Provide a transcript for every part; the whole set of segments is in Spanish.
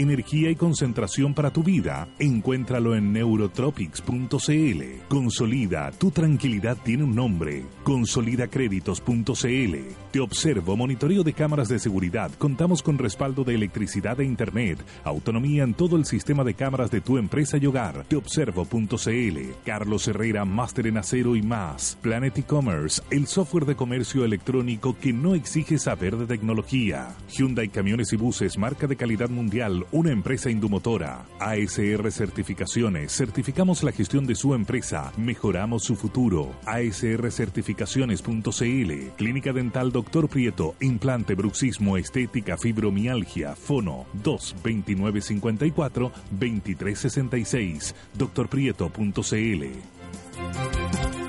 energía y concentración para tu vida, encuéntralo en neurotropics.cl. Consolida, tu tranquilidad tiene un nombre. Consolidacréditos.cl. Te observo, monitoreo de cámaras de seguridad. Contamos con respaldo de electricidad e internet. Autonomía en todo el sistema de cámaras de tu empresa y hogar. Teobservo.cl. Carlos Herrera, máster en acero y más. Planet e-commerce, el software de comercio electrónico que no exige saber de tecnología. Hyundai Camiones y Buses, marca de calidad mundial, una empresa indumotora. ASR Certificaciones, certificamos la gestión de su empresa, mejoramos su futuro. ASR Certificaciones.cl, Clínica Dental Doctor Prieto, implante, bruxismo, estética, fibromialgia, fono 22954 2366, doctorprieto.cl.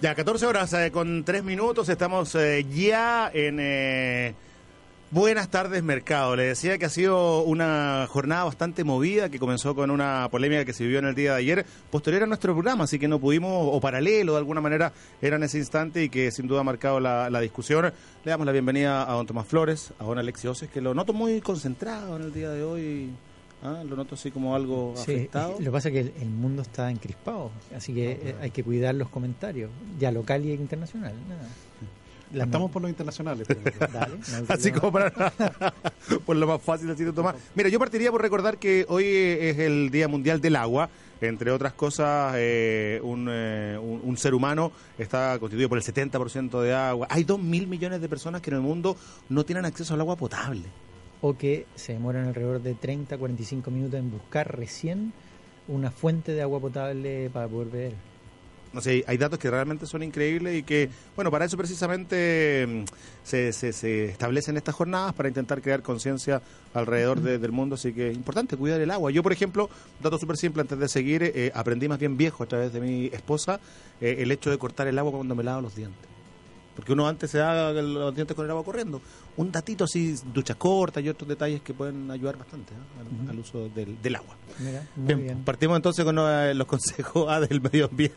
Ya, 14 horas eh, con 3 minutos, estamos eh, ya en eh, Buenas tardes Mercado. Le decía que ha sido una jornada bastante movida, que comenzó con una polémica que se vivió en el día de ayer, posterior a nuestro programa, así que no pudimos, o paralelo de alguna manera, era en ese instante y que sin duda ha marcado la, discusión. Le damos la bienvenida a don Tomás Flores, a don Alexi Oces, que lo noto muy concentrado en el día de hoy. ¿Ah? Lo noto así como algo Sí, afectado. Lo que pasa es que el, el mundo está encrispado, así que eh, hay que cuidar los comentarios, ya local y internacional. nada. La- Estamos por los internacionales. pero- Dale, no Así como para por lo más fácil así de tomar. Mira, yo partiría por recordar que hoy es el Día Mundial del Agua. Entre otras cosas, eh, un, eh, un, un ser humano está constituido por el 70% de agua. Hay 2 mil millones de personas que en el mundo no tienen acceso al agua potable. O que se demoran alrededor de 30, 45 minutos en buscar recién una fuente de agua potable para poder beber. No sé, hay datos que realmente son increíbles y que, bueno, para eso precisamente mm, se, se, se establecen estas jornadas para intentar crear conciencia alrededor de- del mundo. Así que es importante cuidar el agua. Yo, por ejemplo, un dato súper simple antes de seguir, eh, aprendí más bien viejo a través de mi esposa eh, el hecho de cortar el agua cuando me lavo los dientes. Porque uno antes se da los dientes con el agua corriendo. Un datito así, duchas cortas y otros detalles que pueden ayudar bastante ¿eh? al, al uso del, del agua. Mira, Bien, bien. partimos entonces con eh, los consejos ah, del medio ambiente.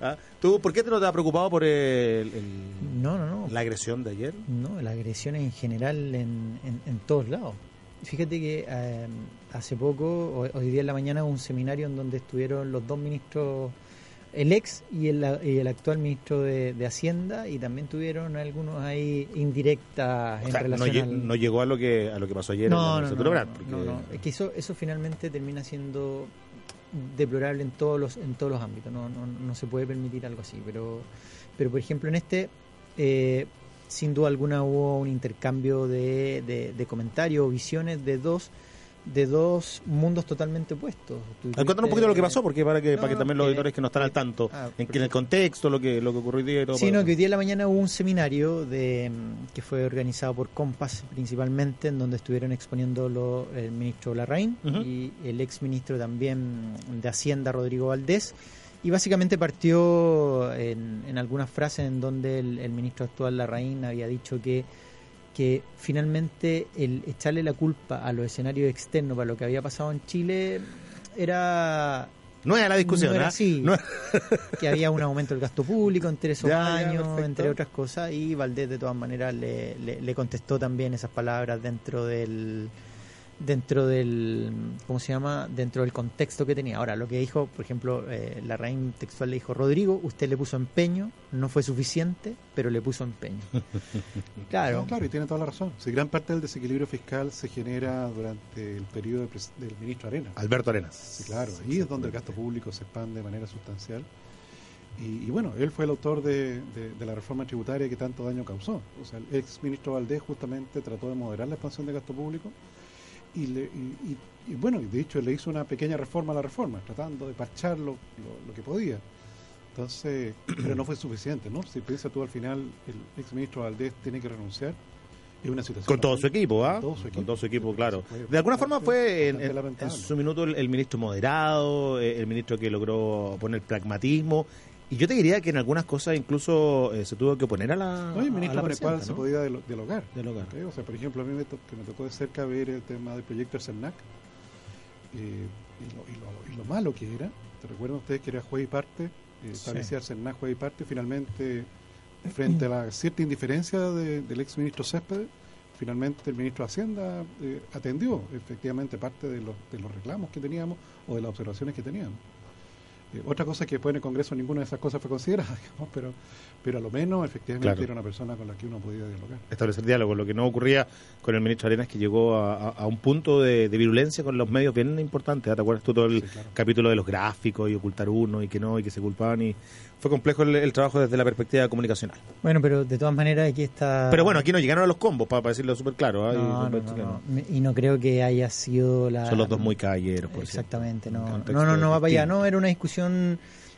¿ah? ¿Tú por qué te no te has preocupado por el- el- No, no, no. la agresión de ayer? No, la agresión en general en, en, en todos lados. Fíjate que eh, hace poco, hoy, hoy día en la mañana, hubo un seminario en donde estuvieron los dos ministros, el ex y el, y el actual ministro de, de Hacienda, y también tuvieron algunos ahí indirectas O en sea, no, relación lle- al... no llegó a lo que a lo que pasó ayer no, en no, el no, no, Brand, porque- no, no. Es que eso, eso finalmente termina siendo deplorable en todos los en todos los ámbitos no, no, no se puede permitir algo así pero pero por ejemplo en este eh, sin duda alguna hubo un intercambio de, de, de comentarios o visiones de dos de dos mundos totalmente opuestos Ah, Cuéntanos un poquito lo que pasó, porque para que, No, para que también los auditores que no están al tanto, Ah, en, que en el contexto, lo que lo que ocurrió hoy día y todo. Sí, no, que hoy día en la mañana hubo un seminario de, mm, que fue organizado por Compass principalmente, en donde estuvieron exponiendo lo- el ministro Larraín y el ex ministro también de Hacienda, Rodrigo Valdés. Y básicamente partió en, en algunas frases en donde el, el ministro actual Larraín había dicho que, que finalmente el echarle la culpa a los escenarios externos para lo que había pasado en Chile era No es la discusión, no era ¿ah? así. No- que había un aumento del gasto público entre esos Ya, años, entre otras cosas, y Valdés de todas maneras le, le, le contestó también esas palabras dentro del dentro del ¿cómo se llama? dentro del contexto que tenía. Ahora, lo que dijo, por ejemplo, eh, la reina textual le dijo, Rodrigo, usted le puso empeño, no fue suficiente, pero le puso empeño. claro, No, claro, y tiene toda la razón. Si gran parte del desequilibrio fiscal se genera durante el periodo de del ministro Arena. Alberto Arenas. Sí, claro, ahí es donde el gasto público se expande de manera sustancial. Y, y bueno, él fue el autor de, de- de la reforma tributaria que tanto daño causó. O sea, el ex ministro Valdés justamente trató de moderar la expansión de gasto público y, le, y, y- y bueno, de hecho le hizo una pequeña reforma a la reforma, tratando de parchar lo, lo- lo que podía. Entonces, pero no fue suficiente, ¿no? Si piensa tú al final, el ex ministro Valdés tiene que renunciar. Es una situación Con todo su equipo, ¿ah? Con todo su equipo. Con todo su equipo, claro. De alguna forma fue en, su minuto el, el ministro moderado, eh, el ministro que logró poner pragmatismo. Y yo te diría que en algunas cosas incluso eh, se tuvo que oponer a la. No, el cual presidenta, se ¿no? podía. Dialogar. ¿ok? O sea, por ejemplo, a mí me, to- que me tocó de cerca ver el tema del proyecto del CERNAC eh, y, lo, y, lo, y lo malo que era. ¿Te recuerdan ustedes que era juez y parte eh, establecida sí. en juez y parte, finalmente, frente a la cierta indiferencia de, del ex ministro Céspedes, finalmente el ministro de Hacienda eh, atendió efectivamente parte de los, de los reclamos que teníamos o de las observaciones que teníamos. Eh, otra cosa es que después en el Congreso ninguna de esas cosas fue considerada, digamos, pero, pero a lo menos efectivamente Claro. era una persona con la que uno podía dialogar. establecer diálogo. Lo que no ocurría con el ministro Arenas, que llegó a, a- a un punto de, de virulencia con los medios bien importante. ¿eh? ¿Te acuerdas tú todo el Sí, claro. capítulo de los gráficos y ocultar uno y que no y que se culpaban? y Fue complejo el, el trabajo desde la perspectiva comunicacional. Bueno, pero de todas maneras aquí está... Pero bueno, aquí no llegaron a los combos, para, decirlo súper claro. ¿eh? Y- No, Y no creo que haya sido la... Son los dos muy caballeros, por Exactamente, no. No, no, no va para allá. No, era una discusión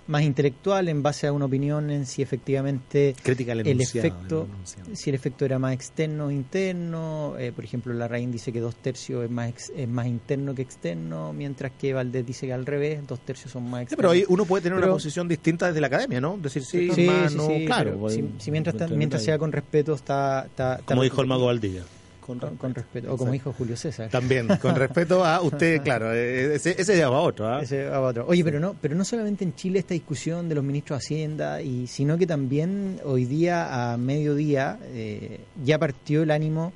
más intelectual en base a una opinión en si efectivamente Crítica el enunciado, efecto, el si el efecto era más externo o interno. Eh, por ejemplo, Larraín dice que dos tercios es más ex- es más interno que externo, mientras que Valdés dice que al revés, dos tercios son más Sí, externos. pero ahí uno puede tener Pero- una posición distinta desde la academia, ¿no? Decir, sí, Sí, más, sí, no, sí, claro. pues, si, si mientras, entre mientras sea con respeto está... está- está Como dijo el mago. Valdilla. Con, Con, con respeto. O como dijo Julio César. También, con respeto a usted, claro, eh, ese, ese ya va otro, ¿ah? Ese va otro. Oye, pero no, pero no solamente en Chile esta discusión de los ministros de Hacienda, y sino que también hoy día a mediodía eh, ya partió el ánimo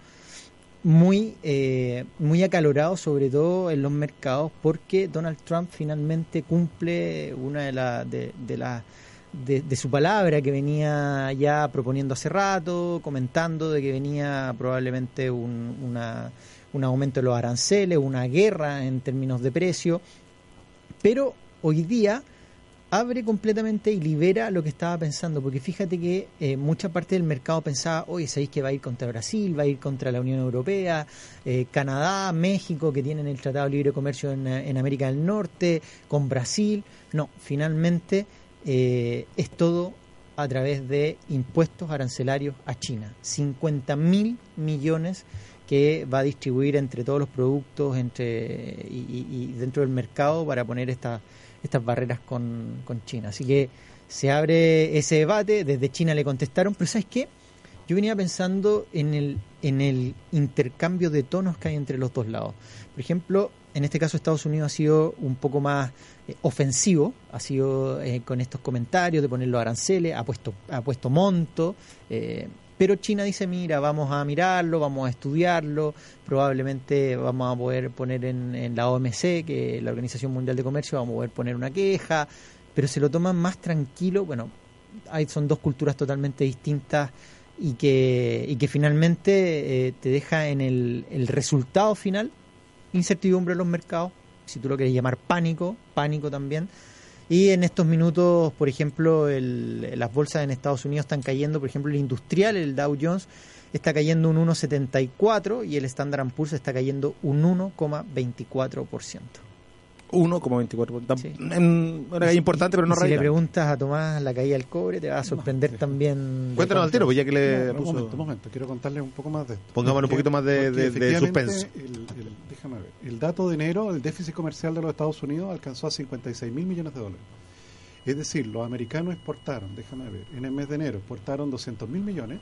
muy eh, muy acalorado, sobre todo en los mercados, porque Donald Trump finalmente cumple una de las de, de las de, su palabra que venía ya proponiendo hace rato, comentando de que venía probablemente un, una, un aumento de los aranceles, una guerra en términos de precio, pero hoy día abre completamente y libera lo que estaba pensando, porque fíjate que eh, mucha parte del mercado pensaba, oye, sabéis que va a ir contra Brasil, va a ir contra la Unión Europea, eh, Canadá, México, que tienen el Tratado de Libre Comercio en, en América del Norte, con Brasil. No, finalmente eh, es todo a través de impuestos arancelarios a China. 50 mil millones que va a distribuir entre todos los productos entre y, y- dentro del mercado para poner esta- estas barreras con, con China. Así que se abre ese debate, desde China le contestaron, pero ¿sabes qué? Yo venía pensando en el, en el intercambio de tonos que hay entre los dos lados. Por ejemplo, en este caso Estados Unidos ha sido un poco más eh, ofensivo, ha sido eh, con estos comentarios de poner los aranceles, ha puesto, ha puesto monto, eh, pero China dice, mira, vamos a mirarlo, vamos a estudiarlo, probablemente vamos a poder poner en, en la OMC, que es la Organización Mundial de Comercio, vamos a poder poner una queja, pero se lo toman más tranquilo, bueno, hay, son dos culturas totalmente distintas y que, y que finalmente eh, te deja en el, el resultado final incertidumbre en los mercados, si tú lo quieres llamar pánico, pánico también. Y en estos minutos, por ejemplo, el- las bolsas en Estados Unidos están cayendo, por ejemplo, el industrial, el Dow Jones, está cayendo un 1,74 y el Standard Poor's está cayendo un 1,24%. 1,24. Tam- Sí. es importante, pero no si le preguntas a Tomás la caída del cobre, te va a sorprender también. de Cuéntanos al tiro, pues ya que le No, no, puso- un momento, un momento, quiero contarles un poco más de esto. Pongámosle un Porque- poquito más de- de- de suspenso. El, el- déjame ver, el dato de enero, el déficit comercial de los Estados Unidos alcanzó a 56 mil millones de dólares. Es decir, los americanos exportaron, déjame ver, en el mes de enero exportaron 200 mil millones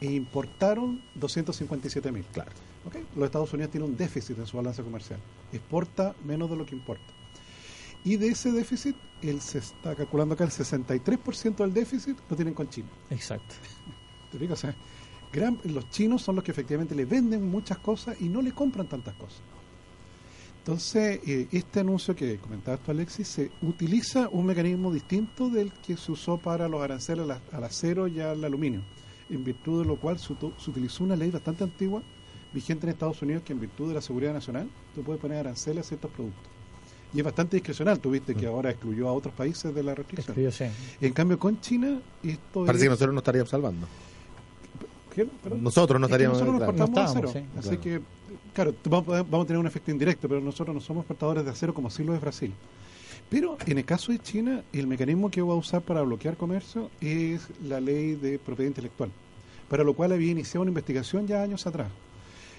e importaron 257 mil. Claro. ¿Ok? Los Estados Unidos tienen un déficit en su balanza comercial. Exporta menos de lo que importa. Y de ese déficit, él se está calculando acá el 63% del déficit lo tienen con China. Exacto. ¿Te fijas? O sea, gran- los chinos son los que efectivamente le venden muchas cosas y no le compran tantas cosas. Entonces, eh, este anuncio que comentabas tú, Alexis, se utiliza un mecanismo distinto del que se usó para los aranceles al, al acero y al aluminio, en virtud de lo cual se, se utilizó una ley bastante antigua, vigente en Estados Unidos, que en virtud de la seguridad nacional, tú puedes poner aranceles a ciertos productos. Y es bastante discrecional, tú viste que ahora excluyó a otros países de la restricción. Yo sé. En cambio, con China, esto Parece es... que nosotros nos estaríamos salvando. Nosotros no Es que estaríamos nosotros nos claro. No de acero. sí. Así que, claro, t- vamos, a- vamos a tener un efecto indirecto, pero nosotros no somos portadores de acero como sí lo es Brasil. Pero en el caso de China, el mecanismo que va a usar para bloquear comercio es la ley de propiedad intelectual, para lo cual había iniciado una investigación ya años atrás.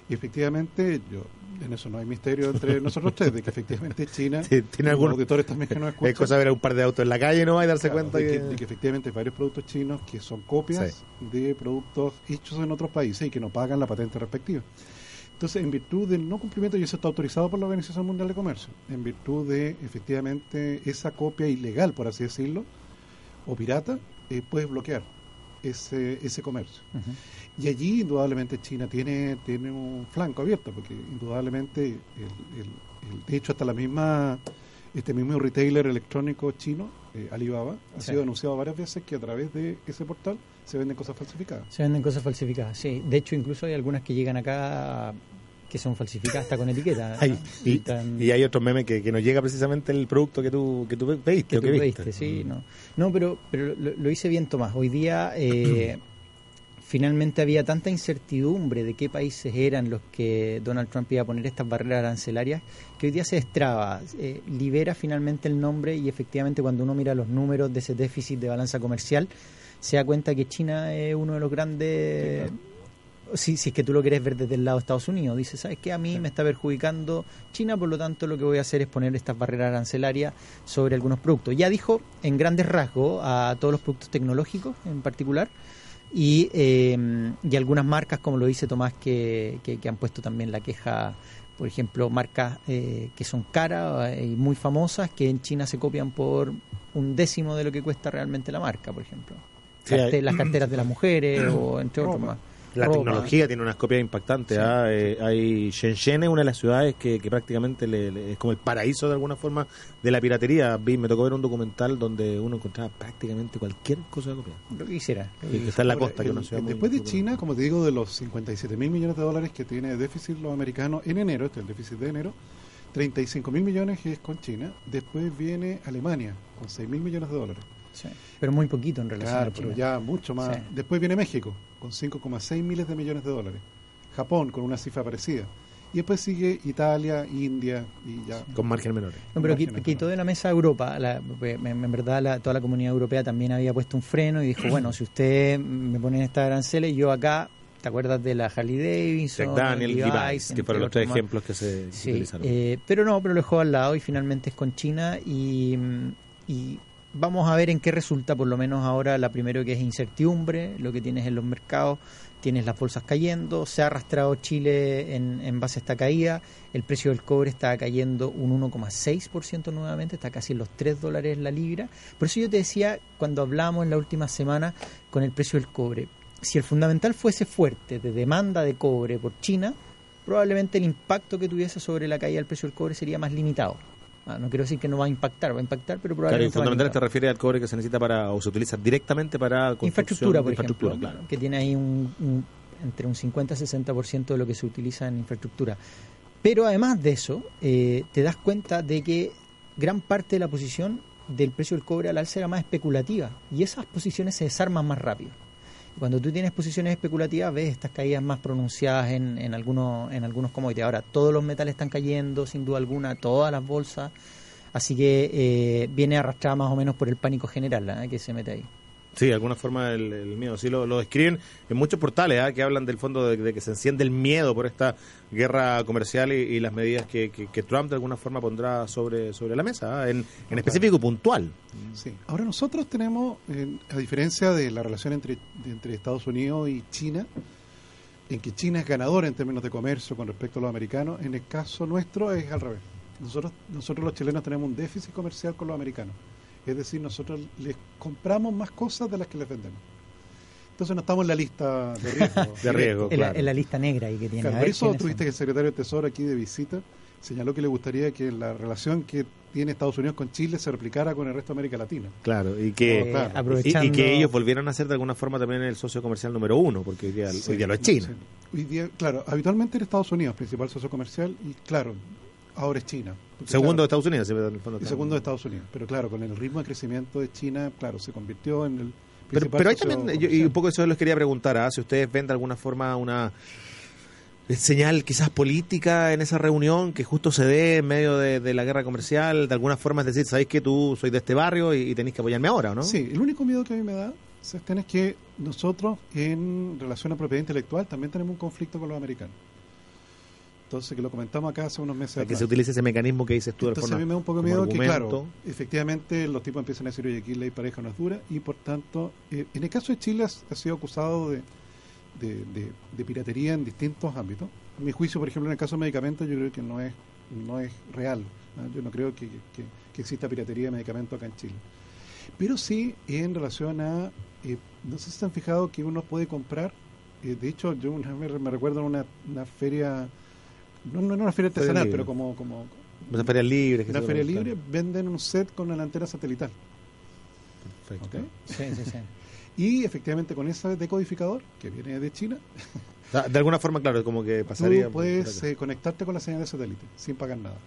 Y efectivamente, yo en eso no hay misterio entre nosotros tres, de que efectivamente China, Sí, tiene los auditores también que Es escuchan, cosa de ver un par de autos en la calle no y darse Claro, cuenta de que... que, de que efectivamente hay varios productos chinos que son copias de productos hechos en otros países y que no pagan la patente respectiva. Entonces, en virtud del no cumplimiento, y eso está autorizado por la Organización Mundial de Comercio, en virtud de efectivamente esa copia ilegal, por así decirlo, o pirata, eh, puedes bloquear ese, ese comercio. Y allí indudablemente China tiene, tiene un flanco abierto, porque indudablemente, el, de hecho hasta la misma, este mismo retailer electrónico chino, eh, Alibaba, ha sido anunciado varias veces que a través de ese portal se venden cosas falsificadas. Se venden cosas falsificadas, sí. De hecho, incluso hay algunas que llegan acá que son falsificadas hasta con etiqueta. y, hay otros memes que, que nos llega precisamente el producto que tú, que tú pediste. Que, viste. sí, no. No, pero, pero lo, hice bien, Tomás. Hoy día eh, finalmente había tanta incertidumbre de qué países eran los que Donald Trump iba a poner estas barreras arancelarias que hoy día se destraba, eh, libera finalmente el nombre y efectivamente cuando uno mira los números de ese déficit de balanza comercial, se da cuenta que China es uno de los grandes si, si es que tú lo quieres ver desde el lado de Estados Unidos, dices, ¿sabes qué? A mí me está perjudicando China, por lo tanto lo que voy a hacer es poner estas barreras arancelarias sobre algunos productos. Ya dijo en grandes rasgos a todos los productos tecnológicos en particular y, em, y algunas marcas, como lo dice Tomás, que, que, han puesto también la queja, por ejemplo, marcas eh, que son caras y muy famosas, que en China se copian por un décimo de lo que cuesta realmente la marca, por ejemplo. Las carteras de las mujeres o entre otros más. La tecnología tiene unas copias impactantes. ¿ah? Eh, hay Shenzhen es una de las ciudades que, prácticamente es como el paraíso de alguna forma de la piratería. Vi, me tocó ver un documental donde uno encontraba prácticamente cualquier cosa de copia. Lo que quisiera. que está en la costa, que Después de China, como te digo, de los 57 mil millones de dólares que tiene déficit los americanos en enero, este es el déficit de enero, 35 mil millones es con China. Después viene Alemania con 6 mil millones de dólares. Pero muy poquito en relación claro, pero ya mucho más. Después viene México, con 5,6 miles de millones de dólares. Japón, con una cifra parecida. Y después sigue Italia, India y ya. Con margen menores. No, pero quitó de la mesa Europa. La, en verdad, toda la comunidad europea también había puesto un freno y dijo: bueno, si usted me pone esta aranceles, yo acá ¿Te acuerdas de la Harley Davidson? Daniel, Device, que fueron los tres ejemplos que se utilizaron. Eh, pero no, pero lo dejó al lado y finalmente es con China y, y vamos a ver en qué resulta, por lo menos ahora la primero que es incertidumbre, lo que tienes en los mercados, tienes las bolsas cayendo, se ha arrastrado Chile en, en base a esta caída, el precio del cobre está cayendo un 1,6% nuevamente, está casi en los 3 dólares la libra. Por eso yo te decía, cuando hablamos en la última semana con el precio del cobre, si el fundamental fuese fuerte de demanda de cobre por China, probablemente el impacto que tuviese sobre la caída del precio del cobre sería más limitado. Ah, no quiero decir que no va a impactar, va a impactar, pero probablemente. Claro, y fundamentalmente te refiere al cobre que se necesita para, o se utiliza directamente para infraestructura, por ejemplo, que tiene ahí un, entre un 50 y 60% de lo que se utiliza en infraestructura. Pero además de eso, eh, te das cuenta de que gran parte de la posición del precio del cobre al alza era más especulativa y esas posiciones se desarman más rápido. Cuando tú tienes posiciones especulativas, ves estas caídas más pronunciadas en, en, algunos, en algunos commodities. Ahora, todos los metales están cayendo, sin duda alguna, todas las bolsas. Así que eh, viene arrastrada más o menos por el pánico general ¿eh? que se mete ahí. Sí, de alguna forma el, miedo. Sí, lo, lo, describen en muchos portales ¿ah? que hablan del fondo de, que se enciende el miedo por esta guerra comercial y, las medidas que, Trump de alguna forma pondrá sobre, sobre la mesa, ¿ah? en, en específico puntual. Sí. Ahora nosotros tenemos, a diferencia de la relación entre, entre Estados Unidos y China, en que China es ganadora en términos de comercio con respecto a los americanos, en el caso nuestro es al revés. Nosotros, nosotros los chilenos tenemos un déficit comercial con los americanos. Es decir, nosotros les compramos más cosas de las que les vendemos. Entonces no estamos en la lista de riesgo. de riesgo, en, la, en, la, lista negra ahí que tiene. por eso tuviste que el secretario de Tesoro aquí de visita señaló que le gustaría que la relación que tiene Estados Unidos con Chile se replicara con el resto de América Latina. Claro, y que, y, que ellos volvieran a ser de alguna forma también el socio comercial número uno, porque hoy día, lo es China. claro, habitualmente era Estados Unidos principal socio comercial y claro, ahora es China. Segundo de Estados Unidos, y segundo de Estados Unidos. Pero claro, con el ritmo de crecimiento de China, claro, se convirtió en el. Pero, pero hay también, y un poco eso les quería preguntar, ¿ah? si ustedes ven de alguna forma una señal quizás política en esa reunión que justo se dé en medio de, la guerra comercial, de alguna forma es decir, sabéis que tú soy de este barrio y, tenéis que apoyarme ahora, ¿no? Sí, el único miedo que a mí me da, Sebastián, es que nosotros en relación a propiedad intelectual también tenemos un conflicto con los americanos. Entonces, que lo comentamos acá hace unos meses. que se utilice ese mecanismo que dices tú Entonces, a mí me da un poco miedo que, claro, efectivamente los tipos empiezan a decir, oye, aquí ley pareja no es dura, y por tanto, eh, en el caso de Chile ha, sido acusado de, de, piratería en distintos ámbitos. En mi juicio, por ejemplo, en el caso de medicamentos, yo creo que no es, no es real. Yo no creo que, que, exista piratería de medicamentos acá en Chile. Pero sí en relación a, eh, no sé si se han fijado que uno puede comprar, eh, de hecho yo una vez me, me recuerdo en una, una feria, no, no en una feria Feria artesanal, libre. pero como, como Las ferias libres. que una feria libre, venden un set con una antena satelital. Perfecto. Sí, sí, sí. Y efectivamente con ese decodificador, que viene de China, O sea, De alguna forma, claro, como que pasaría. tú puedes eh, conectarte con la señal de satélite sin pagar nada.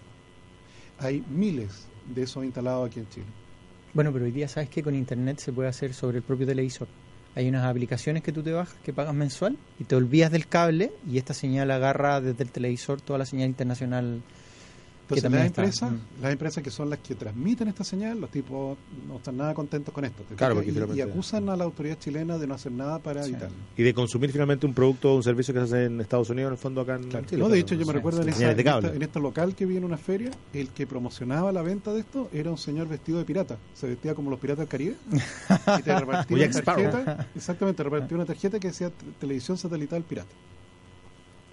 Hay miles de esos instalados aquí en Chile. Bueno, pero hoy día sabes que con internet se puede hacer sobre el propio televisor. Hay unas aplicaciones que tú te bajas que pagas mensual y te olvidas del cable y esta señal agarra desde el televisor toda la señal internacional. Entonces, las empresas, Mm. las empresas que son las que transmiten esta señal, los tipos no están nada contentos con esto. y, acusan a la autoridad chilena de no hacer nada para Sí. evitarlo. Y de consumir finalmente un producto o un servicio que se hace en Estados Unidos, en el fondo acá en Claro. Chile. no, de hecho, yo me recuerdo en, esa- esta- en este local que vi en una feria, el que promocionaba la venta de esto era un señor vestido de pirata. Se vestía como los piratas del Caribe. y te repartía una tarjeta. Exactamente, repartía una tarjeta que decía televisión satelital pirata.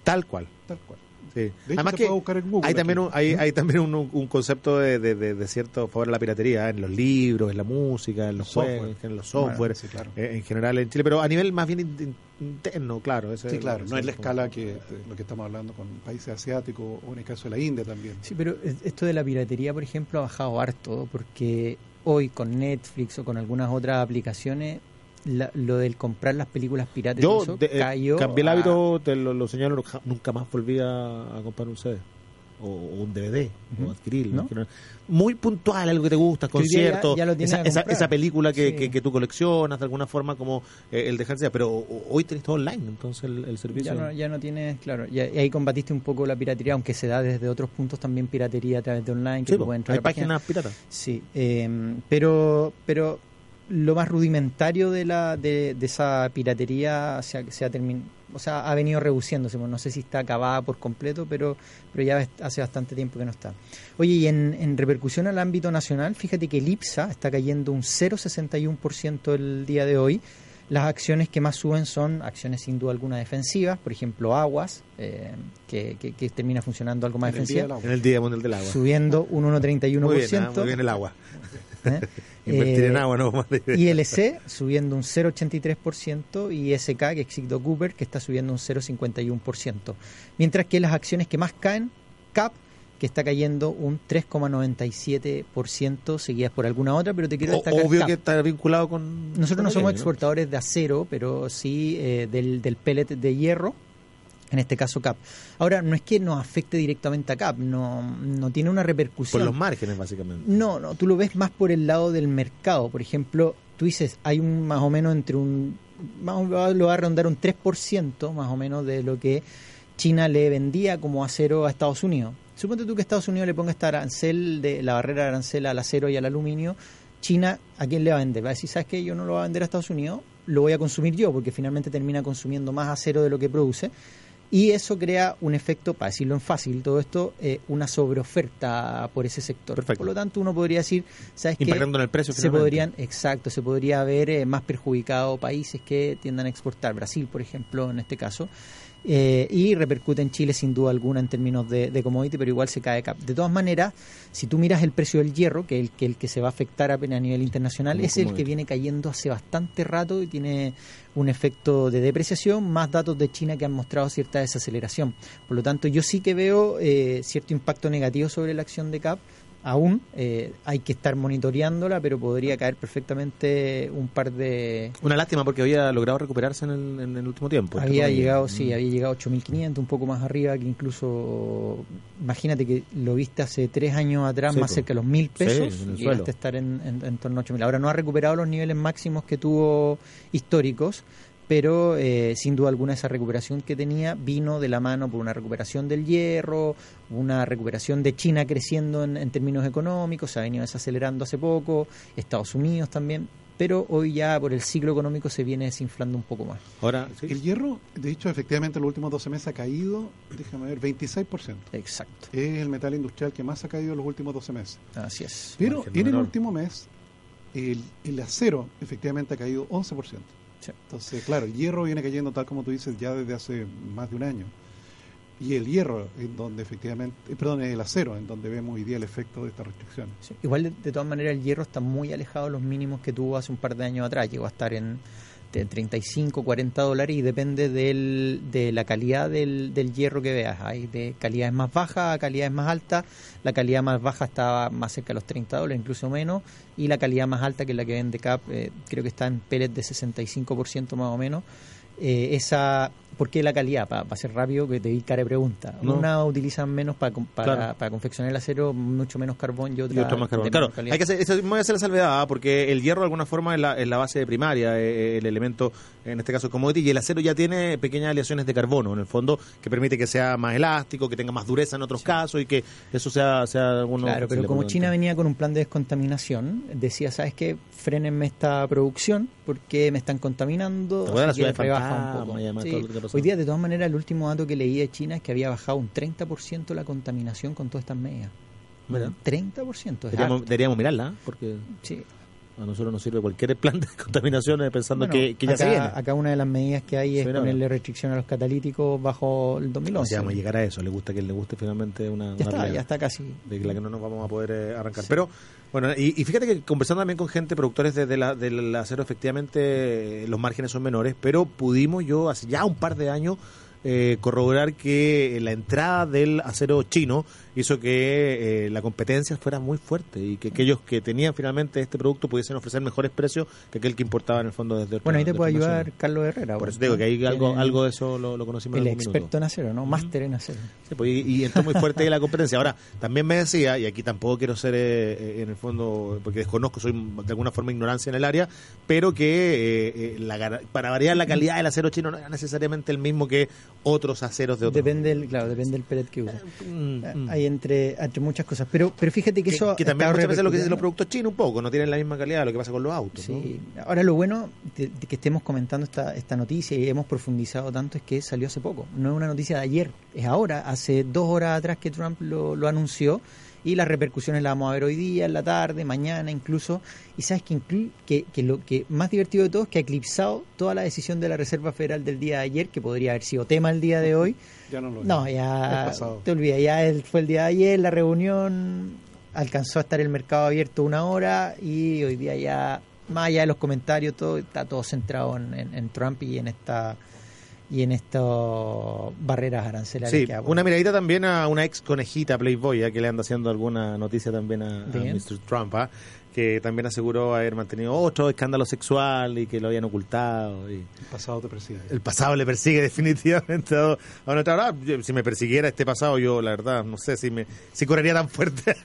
Tal cual. Tal cual. Sí. De hecho, Además que puedo buscar en Google hay también, un, hay, hay también un, un concepto de, de, de- de cierto favor a la piratería ¿eh? en los libros, en la música, en los Software. juegos, en los software, Sí, claro. eh, en general en Chile, pero a nivel más bien in- interno, claro. ese Sí, es- claro, no es la escala que de lo que estamos hablando con países asiáticos o en el caso de la India también. Sí, pero es- esto de la piratería, por ejemplo, ha bajado harto porque hoy con Netflix o con algunas otras aplicaciones, la- lo del comprar las películas piratas Yo eso de- eh, cayó. cambié el a- hábito, te lo, lo señalo, nunca más volví a, a comprar un CD. O, o un DVD, o adquirirlo. ¿No? Muy puntual, algo que te gusta, ya- concierto, ya esa, esa, película que, Sí. que, que tú coleccionas, de alguna forma, como eh, el dejarse ya. Pero o- hoy tenés todo online, entonces el, el servicio. Ya no, ya no tienes, claro, ya- y ahí combatiste un poco la piratería, aunque se da desde otros puntos también piratería a través de online, que Sí, puedes entrar hay páginas piratas. Sí, eh, pero, pero lo más rudimentario de la de, de esa piratería se ha, se ha termin- o sea, ha venido reduciéndose. No sé si está acabada por completo, pero, pero ya hace bastante tiempo que no está. Oye, y en, en repercusión al ámbito nacional, fíjate que el IPSA está cayendo un 0,61% el día de hoy. Las acciones que más suben son acciones sin duda alguna defensivas, por ejemplo, Aguas, eh, que, que- que termina funcionando algo más En defensiva. En el Día Mundial del Agua. subiendo un 1,31%. Muy bien, ah, muy bien el agua. ¿eh? Invertir Eh, en agua, no ILC subiendo un 0,83% y SK, que es Cooper, que está subiendo un 0,51%. Mientras que las acciones que más caen, CAP, que está cayendo un 3,97%, seguidas por alguna otra, pero te quiero destacar obvio que está vinculado con. Nosotros no somos exportadores de acero, pero sí eh, del, del pellet de hierro, en este caso CAP. Ahora, no es que nos afecte directamente a CAP, no, no tiene una repercusión. Por los márgenes, básicamente. No, no, tú lo ves más por el lado del mercado. Por ejemplo, tú dices, hay un más o menos entre un, más o menos lo va a rondar un 3% más o menos de lo que China le vendía como acero a Estados Unidos. Suponte tú que Estados Unidos le ponga esta arancel, de la barrera de arancel al acero y al aluminio. China, ¿a quién le va a vender? Va a decir, ¿sabes qué? Yo no lo voy a vender a Estados Unidos, lo voy a consumir yo, porque finalmente termina consumiendo más acero de lo que produce. Y eso crea un efecto, para decirlo en fácil, todo esto, eh, una sobreoferta por ese sector. Perfecto. Por lo tanto, uno podría decir, ¿sabes qué? Impactando en el precio. Se finalmente. podrían, exacto, se podría haber eh, más perjudicado países que tiendan a exportar, Brasil, por ejemplo, en este caso, eh, y repercute en Chile sin duda alguna en términos de, de commodity, pero igual se cae cap. De todas maneras, si tú miras el precio del hierro, que es el que, el que se va a afectar apenas a nivel internacional, es el que viene cayendo hace bastante rato y tiene un efecto de depreciación, más datos de China que han mostrado cierta desaceleración. Por lo tanto, yo sí que veo eh, cierto impacto negativo sobre la acción de CAP. Aún eh, hay que estar monitoreándola, pero podría caer perfectamente un par de... Una lástima porque había logrado recuperarse en el, en el último tiempo. entre Había comillas. llegado, Mm. sí, había llegado a 8.500, un poco más arriba, que incluso, imagínate que lo viste hace tres años atrás, Sí, más cerca de los 1.000 Sí, pesos, el y estar en, en- en torno a 8.000. Ahora no ha recuperado los niveles máximos que tuvo históricos, pero eh, sin duda alguna esa recuperación que tenía vino de la mano por una recuperación del hierro, una recuperación de China creciendo en, en términos económicos, se ha venido desacelerando hace poco, Estados Unidos también, pero hoy ya por el ciclo económico se viene desinflando un poco más. Ahora, sí. El hierro, de hecho, efectivamente, en los últimos 12 meses ha caído, déjame ver, 26%. Exacto, Es el metal industrial que más ha caído en los últimos 12 meses. así es. Pero en el último mes, el, el acero efectivamente ha caído 11%. Sí. Entonces, claro, el hierro viene cayendo, tal como tú dices, ya desde hace más de un año. y el hierro, en donde efectivamente, eh, perdón, el acero, en donde vemos hoy día el efecto de esta restricción. Igual, de, de, todas maneras, el hierro está muy alejado de los mínimos que tuvo hace un par de años atrás. Llegó a estar en de 35, 40 dólares y depende del, de la calidad del, del, hierro que veas. Hay de calidades más bajas a calidades más altas. La calidad más baja está más cerca de los 30 dólares, incluso menos. Y la calidad más alta, que es la que vende CAP, eh, creo que está en pellets de 65% más o menos. Eh, esa ¿Por qué la calidad? Para ser rápido, que te di cara de pregunta. Una utilizan menos para, para, para, confeccionar el acero, mucho menos carbón y otra, más carbón. Claro, hay que hacer, eso, voy a hacer la salvedad, ¿ah? porque el hierro de alguna forma es la, es la base primaria, eh, el elemento, en este caso commodity, y el acero ya tiene pequeñas aleaciones de carbono, en el fondo, que permite que sea más elástico, que tenga más dureza en otros casos y que eso sea, sea uno Claro, pero como China venía con un plan de descontaminación, decía, ¿sabes qué? Frenenme esta producción porque me están contaminando. La ciudad de un poco. Hoy día, de todas maneras, el último dato que leí de China es que había bajado un 30% la contaminación con todas estas medidas. ¿Verdad? 30%. Deberíamos, deberíamos mirarla, porque sí. A nosotros nos sirve cualquier plan de contaminación pensando que, que, ya acá, se viene. Acá una de las medidas que hay es sí, ponerle restricción a los catalíticos bajo el 2011. vamos a llegar a eso. Le gusta que le guste finalmente una. Ya una está, ya está casi. De la que no nos vamos a poder eh, arrancar. Sí. Pero bueno, y, y, fíjate que conversando también con gente, productores de, de la, del acero, efectivamente los márgenes son menores, pero pudimos yo hace ya un par de años eh, corroborar que la entrada del acero chino hizo que eh, la competencia fuera muy fuerte y que aquellos que tenían finalmente este producto pudiesen ofrecer mejores precios que aquel que importaba en el fondo desde Bueno, ahí te puede ayudar Carlos Herrera. Por eso digo que hay algo, algo de eso lo, lo conocimos El en experto minuto. en acero, ¿no? Máster en acero. Sí, pues, y, y, entró muy fuerte la competencia. Ahora, también me decía, y aquí tampoco quiero ser eh, en el fondo, porque desconozco, soy de alguna forma ignorancia en el área, pero que eh, la, para variar la calidad del acero chino no era necesariamente el mismo que otros aceros de otros. Depende, del, claro, depende del pellet que usa. Mm, mm. Entre, entre muchas cosas. Pero, pero fíjate que, que eso. Que también muchas veces lo que dicen los productos chinos un poco, no tienen la misma calidad de lo que pasa con los autos. Sí. ¿no? Ahora, lo bueno de, de, que estemos comentando esta, esta noticia y hemos profundizado tanto es que salió hace poco. No es una noticia de ayer, es ahora, hace dos horas atrás que Trump lo, lo anunció y las repercusiones las vamos a ver hoy día, en la tarde, mañana incluso. Y sabes que, que, que, lo que más divertido de todo es que ha eclipsado toda la decisión de la Reserva Federal del día de ayer, que podría haber sido tema el día de hoy. Ya no lo No, ya te olvidas, ya el, fue el día de ayer, la reunión alcanzó a estar el mercado abierto una hora y hoy día ya, más allá de los comentarios, todo está todo centrado en, en, en Trump y en esta y en estas barreras arancelarias sí, que una miradita también a una ex conejita Playboy ¿eh? que le anda haciendo alguna noticia también a, a Mr. Trump ¿eh? que también aseguró haber mantenido otro escándalo sexual y que lo habían ocultado. Y el pasado te persigue. El pasado le persigue definitivamente a, a nuestra hora. Si me persiguiera este pasado, yo la verdad no sé si me si correría tan fuerte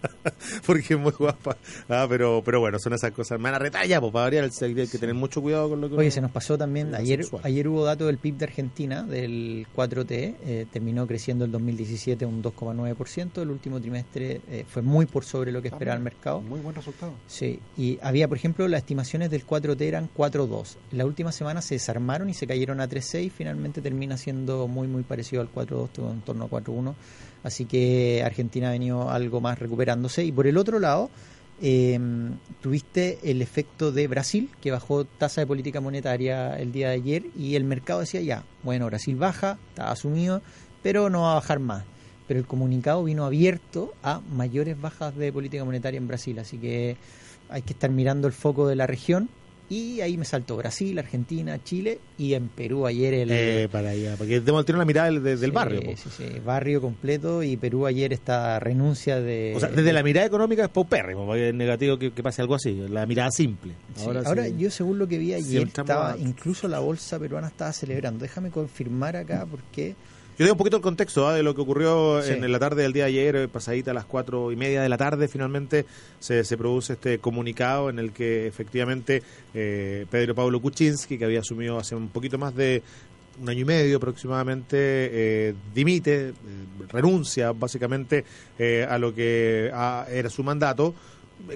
porque es muy guapa. Ah, pero pero bueno, son esas cosas. Me van a retalla, pues para variar hay que tener mucho cuidado con lo que Oye, uno, se nos pasó también ayer sexual. ayer hubo datos del PIB de Argentina del 4T, eh, terminó creciendo el 2017 un 2,9%, el último trimestre eh, fue muy por sobre lo que esperaba el mercado. Muy bueno resultado. Sí, y había, por ejemplo, las estimaciones del 4T eran 4.2. La última semana se desarmaron y se cayeron a 3.6. Finalmente termina siendo muy, muy parecido al 4.2, en torno a 4.1. Así que Argentina ha venido algo más recuperándose. Y por el otro lado, eh, tuviste el efecto de Brasil, que bajó tasa de política monetaria el día de ayer y el mercado decía ya, bueno, Brasil baja, está asumido, pero no va a bajar más pero el comunicado vino abierto a mayores bajas de política monetaria en Brasil, así que hay que estar mirando el foco de la región. Y ahí me saltó Brasil, Argentina, Chile y en Perú ayer el... Eh, para allá, porque tenemos la mirada del, del sí, barrio. Sí, sí, barrio completo y Perú ayer esta renuncia de... O sea, desde de, la mirada económica es paupérrimo, es negativo que, que, pase algo así, la mirada simple. Ahora, ahora yo según lo que vi ayer, estaba, incluso la bolsa peruana estaba celebrando. Déjame confirmar acá porque... Yo doy un poquito el contexto ¿eh? de lo que ocurrió sí. en la tarde del día de ayer, pasadita a las cuatro y media de la tarde, finalmente se, se produce este comunicado en el que efectivamente eh, Pedro Pablo Kuczynski, que había asumido hace un poquito más de un año y medio aproximadamente, eh, dimite, renuncia básicamente eh, a lo que a, era su mandato,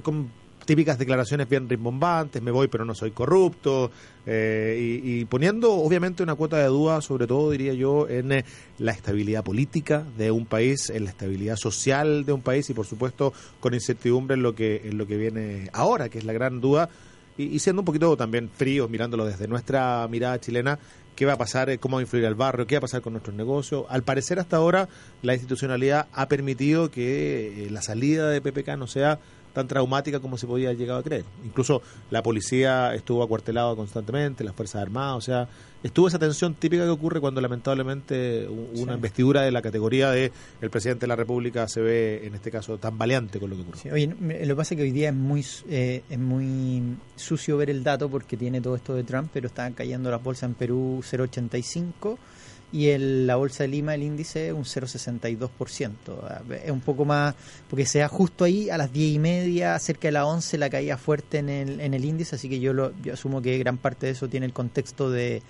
con típicas declaraciones bien rimbombantes, me voy pero no soy corrupto, eh, y, poniendo obviamente una cuota de duda, sobre todo diría yo, en eh, la estabilidad política de un país, en la estabilidad social de un país y por supuesto con incertidumbre en lo que, en lo que viene ahora, que es la gran duda. Y, siendo un poquito también fríos, mirándolo desde nuestra mirada chilena, qué va a pasar, eh, cómo va a influir al barrio, qué va a pasar con nuestros negocios. Al parecer hasta ahora la institucionalidad ha permitido que la salida de PPK no sea tan traumática como se podía llegar a creer. Incluso la policía estuvo acuartelada constantemente, las Fuerzas Armadas, o sea, estuvo esa tensión típica que ocurre cuando lamentablemente una investidura de la categoría de el presidente de la República se ve, en este caso, tan valiente con lo que ocurre. oye, lo que pasa es que hoy día es muy, eh, es muy sucio ver el dato porque tiene todo esto de Trump, pero están cayendo las bolsas en Perú 0,85 y en la bolsa de Lima el índice un 0,62%. Es un poco más, porque sea justo ahí a las 10 y media, cerca de las 11, la caída fuerte en el, en el índice, así que yo, lo, yo asumo que gran parte de eso tiene el contexto de,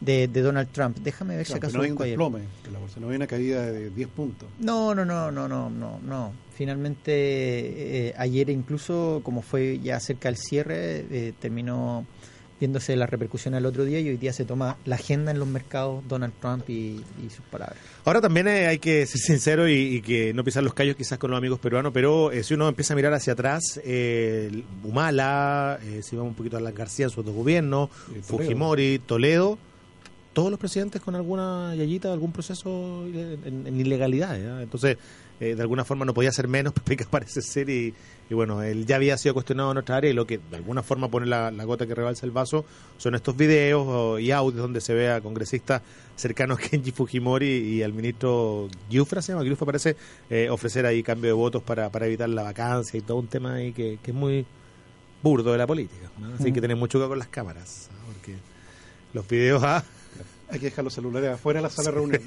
de, Donald Trump. Déjame ver si acaso... No hay un desplome de la bolsa, no hay una caída de 10 puntos. No, no, no, no, no, no, no. Finalmente, eh, ayer incluso, como fue ya cerca del cierre, eh, terminó viéndose la repercusión al otro día y hoy día se toma la agenda en los mercados Donald Trump y, sus palabras. Ahora también eh, hay que ser sincero y, que no pisar los callos quizás con los amigos peruanos, pero eh, si uno empieza a mirar hacia atrás, eh, Humala, eh, si vamos un poquito a la García en su otro gobierno, Fujimori, Toledo, todos los presidentes con alguna yayita, algún proceso en, ilegalidad. Entonces, de alguna forma no podía ser menos, que parece ser y y bueno, él ya había sido cuestionado en nuestra área y lo que de alguna forma pone la, gota que rebalsa el vaso son estos videos y audios donde se ve a congresistas cercanos a Kenji Fujimori y al ministro Giufra, se llama, Giufra parece, eh, ofrecer ahí cambio de votos para, para evitar la vacancia y todo un tema ahí que, es muy burdo de la política. Así que tener mucho cuidado con las cámaras, porque los videos... Ah, hay que dejar los celulares afuera de la sala de reunión.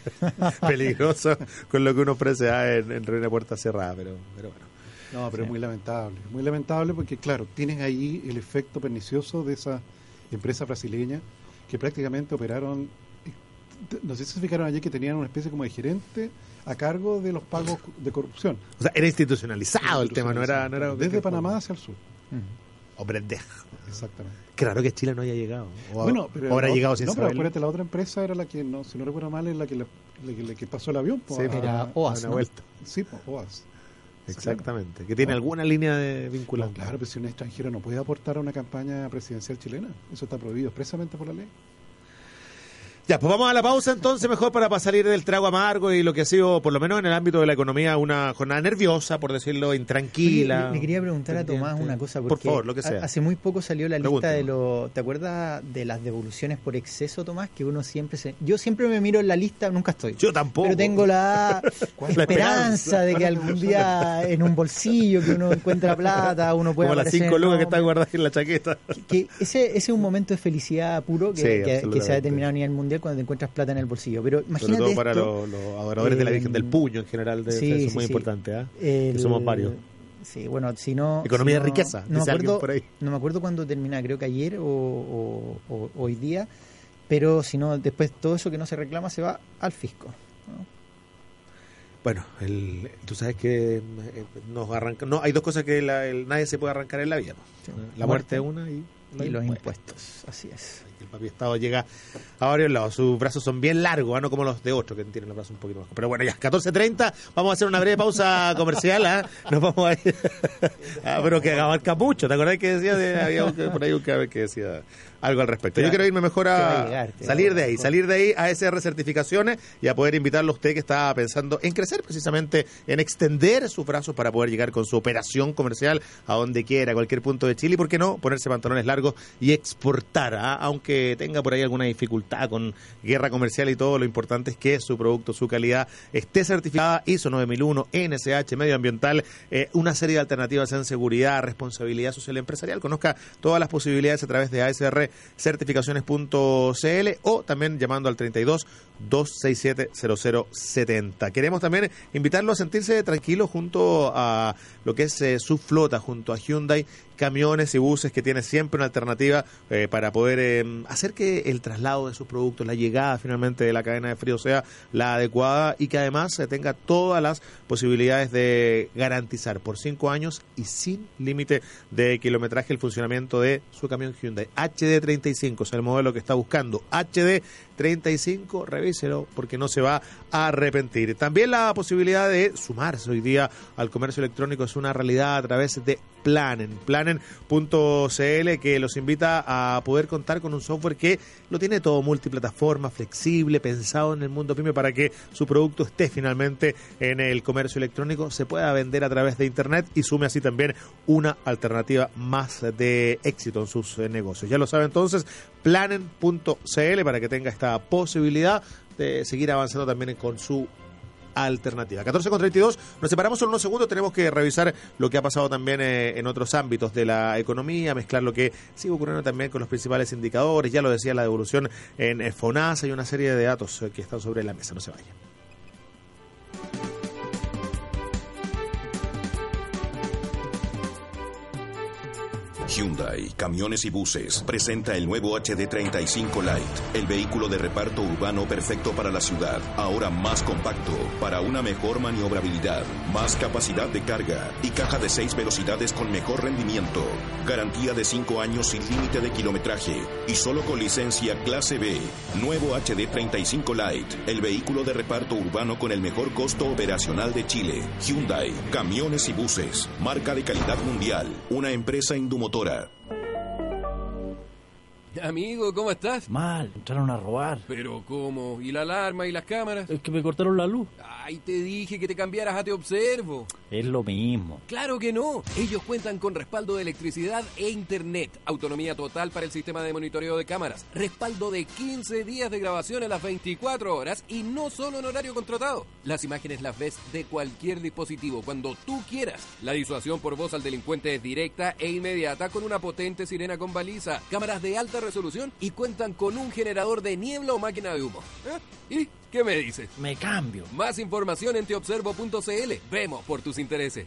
Peligroso con lo que uno ofrece ah, en, en reunión puerta cerrada, pero, pero bueno. No, pero es muy lamentable. Muy lamentable porque, claro, tienen ahí el efecto pernicioso de esa empresa brasileña que prácticamente operaron. No sé si se fijaron allí que tenían una especie como de gerente a cargo de los pagos de corrupción. O sea, era institucionalizado, el tema, no era. No era Desde Panamá hacia el sur. Hombre, Exactamente. Claro que Chile no haya llegado. O bueno, pero habrá llegado sin No, pero acuérdate, la otra empresa era la que, no, si no recuerdo mal, es la que, le, que pasó el avión. sí, era OAS. Una vuelta. Sí, OAS. Exactamente, que tiene alguna línea de vinculación. claro, pero si un extranjero no puede aportar a una campaña presidencial chilena, eso está prohibido expresamente por la ley. Ya, pues vamos a la pausa entonces, mejor para, salir del trago amargo y lo que ha sido, por lo menos en el ámbito de la economía, una jornada nerviosa, por decirlo, intranquila. me quería preguntar a Tomás una cosa, porque por favor, lo que sea. hace muy poco salió la lista de los... ¿Te acuerdas de las devoluciones por exceso, Tomás? Que uno siempre se... Yo siempre me miro en la lista, nunca estoy. Yo tampoco. Pero tengo la, esperanza, de que algún día en un bolsillo que uno encuentra plata, uno puede... Como las cinco lucas que están guardadas en la chaqueta. Que, ese, ese es un momento de felicidad puro que, que se ha determinado a nivel mundial cuando te encuentras plata en el bolsillo. Pero imagínate Sobre todo para los, adoradores de la Virgen del eh, Puño en general, de sí, eso es muy importante, ¿eh? que somos varios. Sí, bueno, si no... Economía de riqueza, no me, acuerdo, no me acuerdo cuándo termina, creo que ayer o, hoy día, pero si no, después todo eso que no se reclama se va al fisco. Bueno, el, tú sabes que eh, nos arranca, no, hay dos cosas que nadie se puede arrancar en la vida. La muerte es una y, los impuestos, así es el papi Estado llega a varios lados. Sus brazos son bien largos, ¿ah? no como los de otro, que tienen los brazos un poquito más. Pero bueno, ya, 14.30, vamos a hacer una breve pausa comercial. ¿ah? Nos vamos a ir. ah, pero que abarca mucho. ¿Te acordás que decía? De, había por ahí un que decía algo al respecto. Yo quiero irme mejor a, salir de ahí, salir de ahí a SR Certificaciones y a poder invitarlo a usted que está pensando en crecer precisamente, en extender sus brazos para poder llegar con su operación comercial a donde quiera, a cualquier punto de Chile y, ¿por qué no?, ponerse pantalones largos y exportar, ¿ah? aunque tenga por ahí alguna dificultad con guerra comercial y todo, lo importante es que su producto, su calidad esté certificada ISO 9001, NSH, medioambiental, eh, una serie de alternativas en seguridad, responsabilidad social y empresarial. Conozca todas las posibilidades a través de ASR certificaciones.cl o también llamando al 32 267 0070. Queremos también invitarlo a sentirse tranquilo junto a lo que es eh, su flota, junto a Hyundai camiones y buses que tiene siempre una alternativa eh, para poder eh, hacer que el traslado de sus productos, la llegada finalmente de la cadena de frío sea la adecuada y que además se tenga todas las posibilidades de garantizar por cinco años y sin límite de kilometraje el funcionamiento de su camión Hyundai HD35, es el modelo que está buscando. HD 35, revíselo porque no se va a arrepentir. También la posibilidad de sumarse hoy día al comercio electrónico es una realidad a través de Planen, planen.cl que los invita a poder contar con un software que lo tiene todo multiplataforma, flexible, pensado en el mundo pyme para que su producto esté finalmente en el comercio electrónico, se pueda vender a través de internet y sume así también una alternativa más de éxito en sus eh, negocios. Ya lo sabe entonces, planen.cl para que tenga esta posibilidad de seguir avanzando también con su alternativa. 14 con 32, nos separamos en unos segundos, tenemos que revisar lo que ha pasado también eh, en otros ámbitos de la economía, mezclar lo que sigue ocurriendo también con los principales indicadores, ya lo decía la devolución en eh, FONASA y una serie de datos eh, que están sobre la mesa, no se vayan. Hyundai, Camiones y Buses, presenta el nuevo HD35 Light, el vehículo de reparto urbano perfecto para la ciudad, ahora más compacto, para una mejor maniobrabilidad, más capacidad de carga y caja de seis velocidades con mejor rendimiento. Garantía de 5 años sin límite de kilometraje y solo con licencia clase B. Nuevo HD35 Light, el vehículo de reparto urbano con el mejor costo operacional de Chile. Hyundai, Camiones y Buses, marca de calidad mundial, una empresa indumotora. Amigo, ¿cómo estás? Mal, entraron a robar. Pero ¿cómo? ¿Y la alarma y las cámaras? Es que me cortaron la luz. Ay, te dije que te cambiaras a Te Observo. Es lo mismo. Claro que no. Ellos cuentan con respaldo de electricidad e internet. Autonomía total para el sistema de monitoreo de cámaras. Respaldo de 15 días de grabación a las 24 horas y no solo en horario contratado. Las imágenes las ves de cualquier dispositivo cuando tú quieras. La disuasión por voz al delincuente es directa e inmediata con una potente sirena con baliza, cámaras de alta resolución y cuentan con un generador de niebla o máquina de humo. ¿Eh? ¿Y qué me dices? Me cambio. Más información en teobservo.cl. Vemos por tus intereses.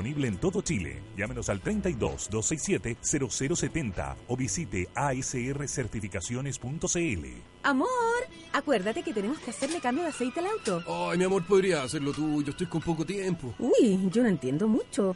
en todo Chile. Llámenos al 32 267 0070 o visite asrcertificaciones.cl. Amor, acuérdate que tenemos que hacerle cambio de aceite al auto. Ay, mi amor, podría hacerlo tú. Yo estoy con poco tiempo. Uy, yo no entiendo mucho.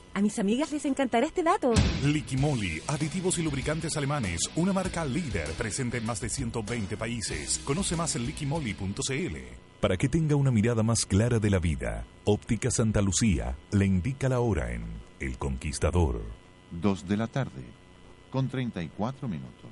A mis amigas les encantará este dato. Liquimoli, aditivos y lubricantes alemanes, una marca líder presente en más de 120 países. Conoce más en liquimoli.cl. Para que tenga una mirada más clara de la vida, Óptica Santa Lucía le indica la hora en El Conquistador. Dos de la tarde, con 34 minutos.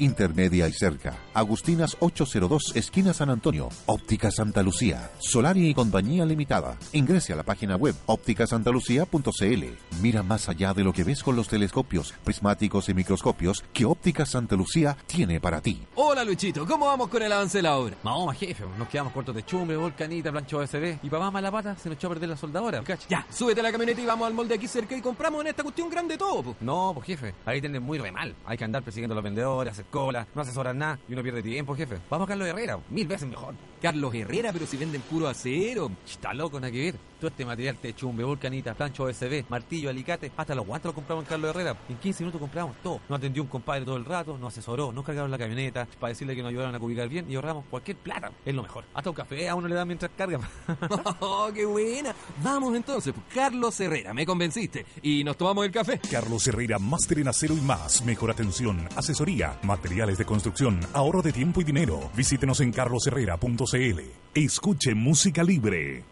intermedia y cerca. Agustinas 802, esquina San Antonio. Óptica Santa Lucía. Solari y compañía limitada. Ingrese a la página web ópticasantalucía.cl. Mira más allá de lo que ves con los telescopios, prismáticos y microscopios que Óptica Santa Lucía tiene para ti. Hola Luchito, ¿cómo vamos con el avance de la obra? Mahoma, jefe, nos quedamos cortos de chumbre, volcanita, plancho OSB. Y para más mala pata, se nos echó a perder la soldadora. ¿cacha? Ya, súbete a la camioneta y vamos al molde aquí cerca y compramos en esta cuestión grande todo. po. No, pues jefe, ahí tienen muy re mal. Hay que andar persiguiendo a los vendedores, hacer cola, no asesoran nada y uno pierde tiempo, jefe. Vamos a Carlos Herrera, mil veces mejor. Carlos Herrera, pero si venden puro acero. Está loco, nada que ver. Todo este material te chumbe, volcanita, plancho OSB, martillo alicates, hasta los guantes los compramos en Carlos Herrera. En 15 minutos compramos todo. Nos atendió un compadre todo el rato, nos asesoró, nos cargaron la camioneta para decirle que nos ayudaron a ubicar bien y ahorramos cualquier plata. Es lo mejor. Hasta un café a uno le da mientras carga. ¡Oh, qué buena! Vamos entonces, Carlos Herrera, me convenciste. Y nos tomamos el café. Carlos Herrera, máster en acero y más. Mejor atención, asesoría, materiales de construcción, ahorro de tiempo y dinero. Visítenos en carlosherrera.cl. Escuche música libre.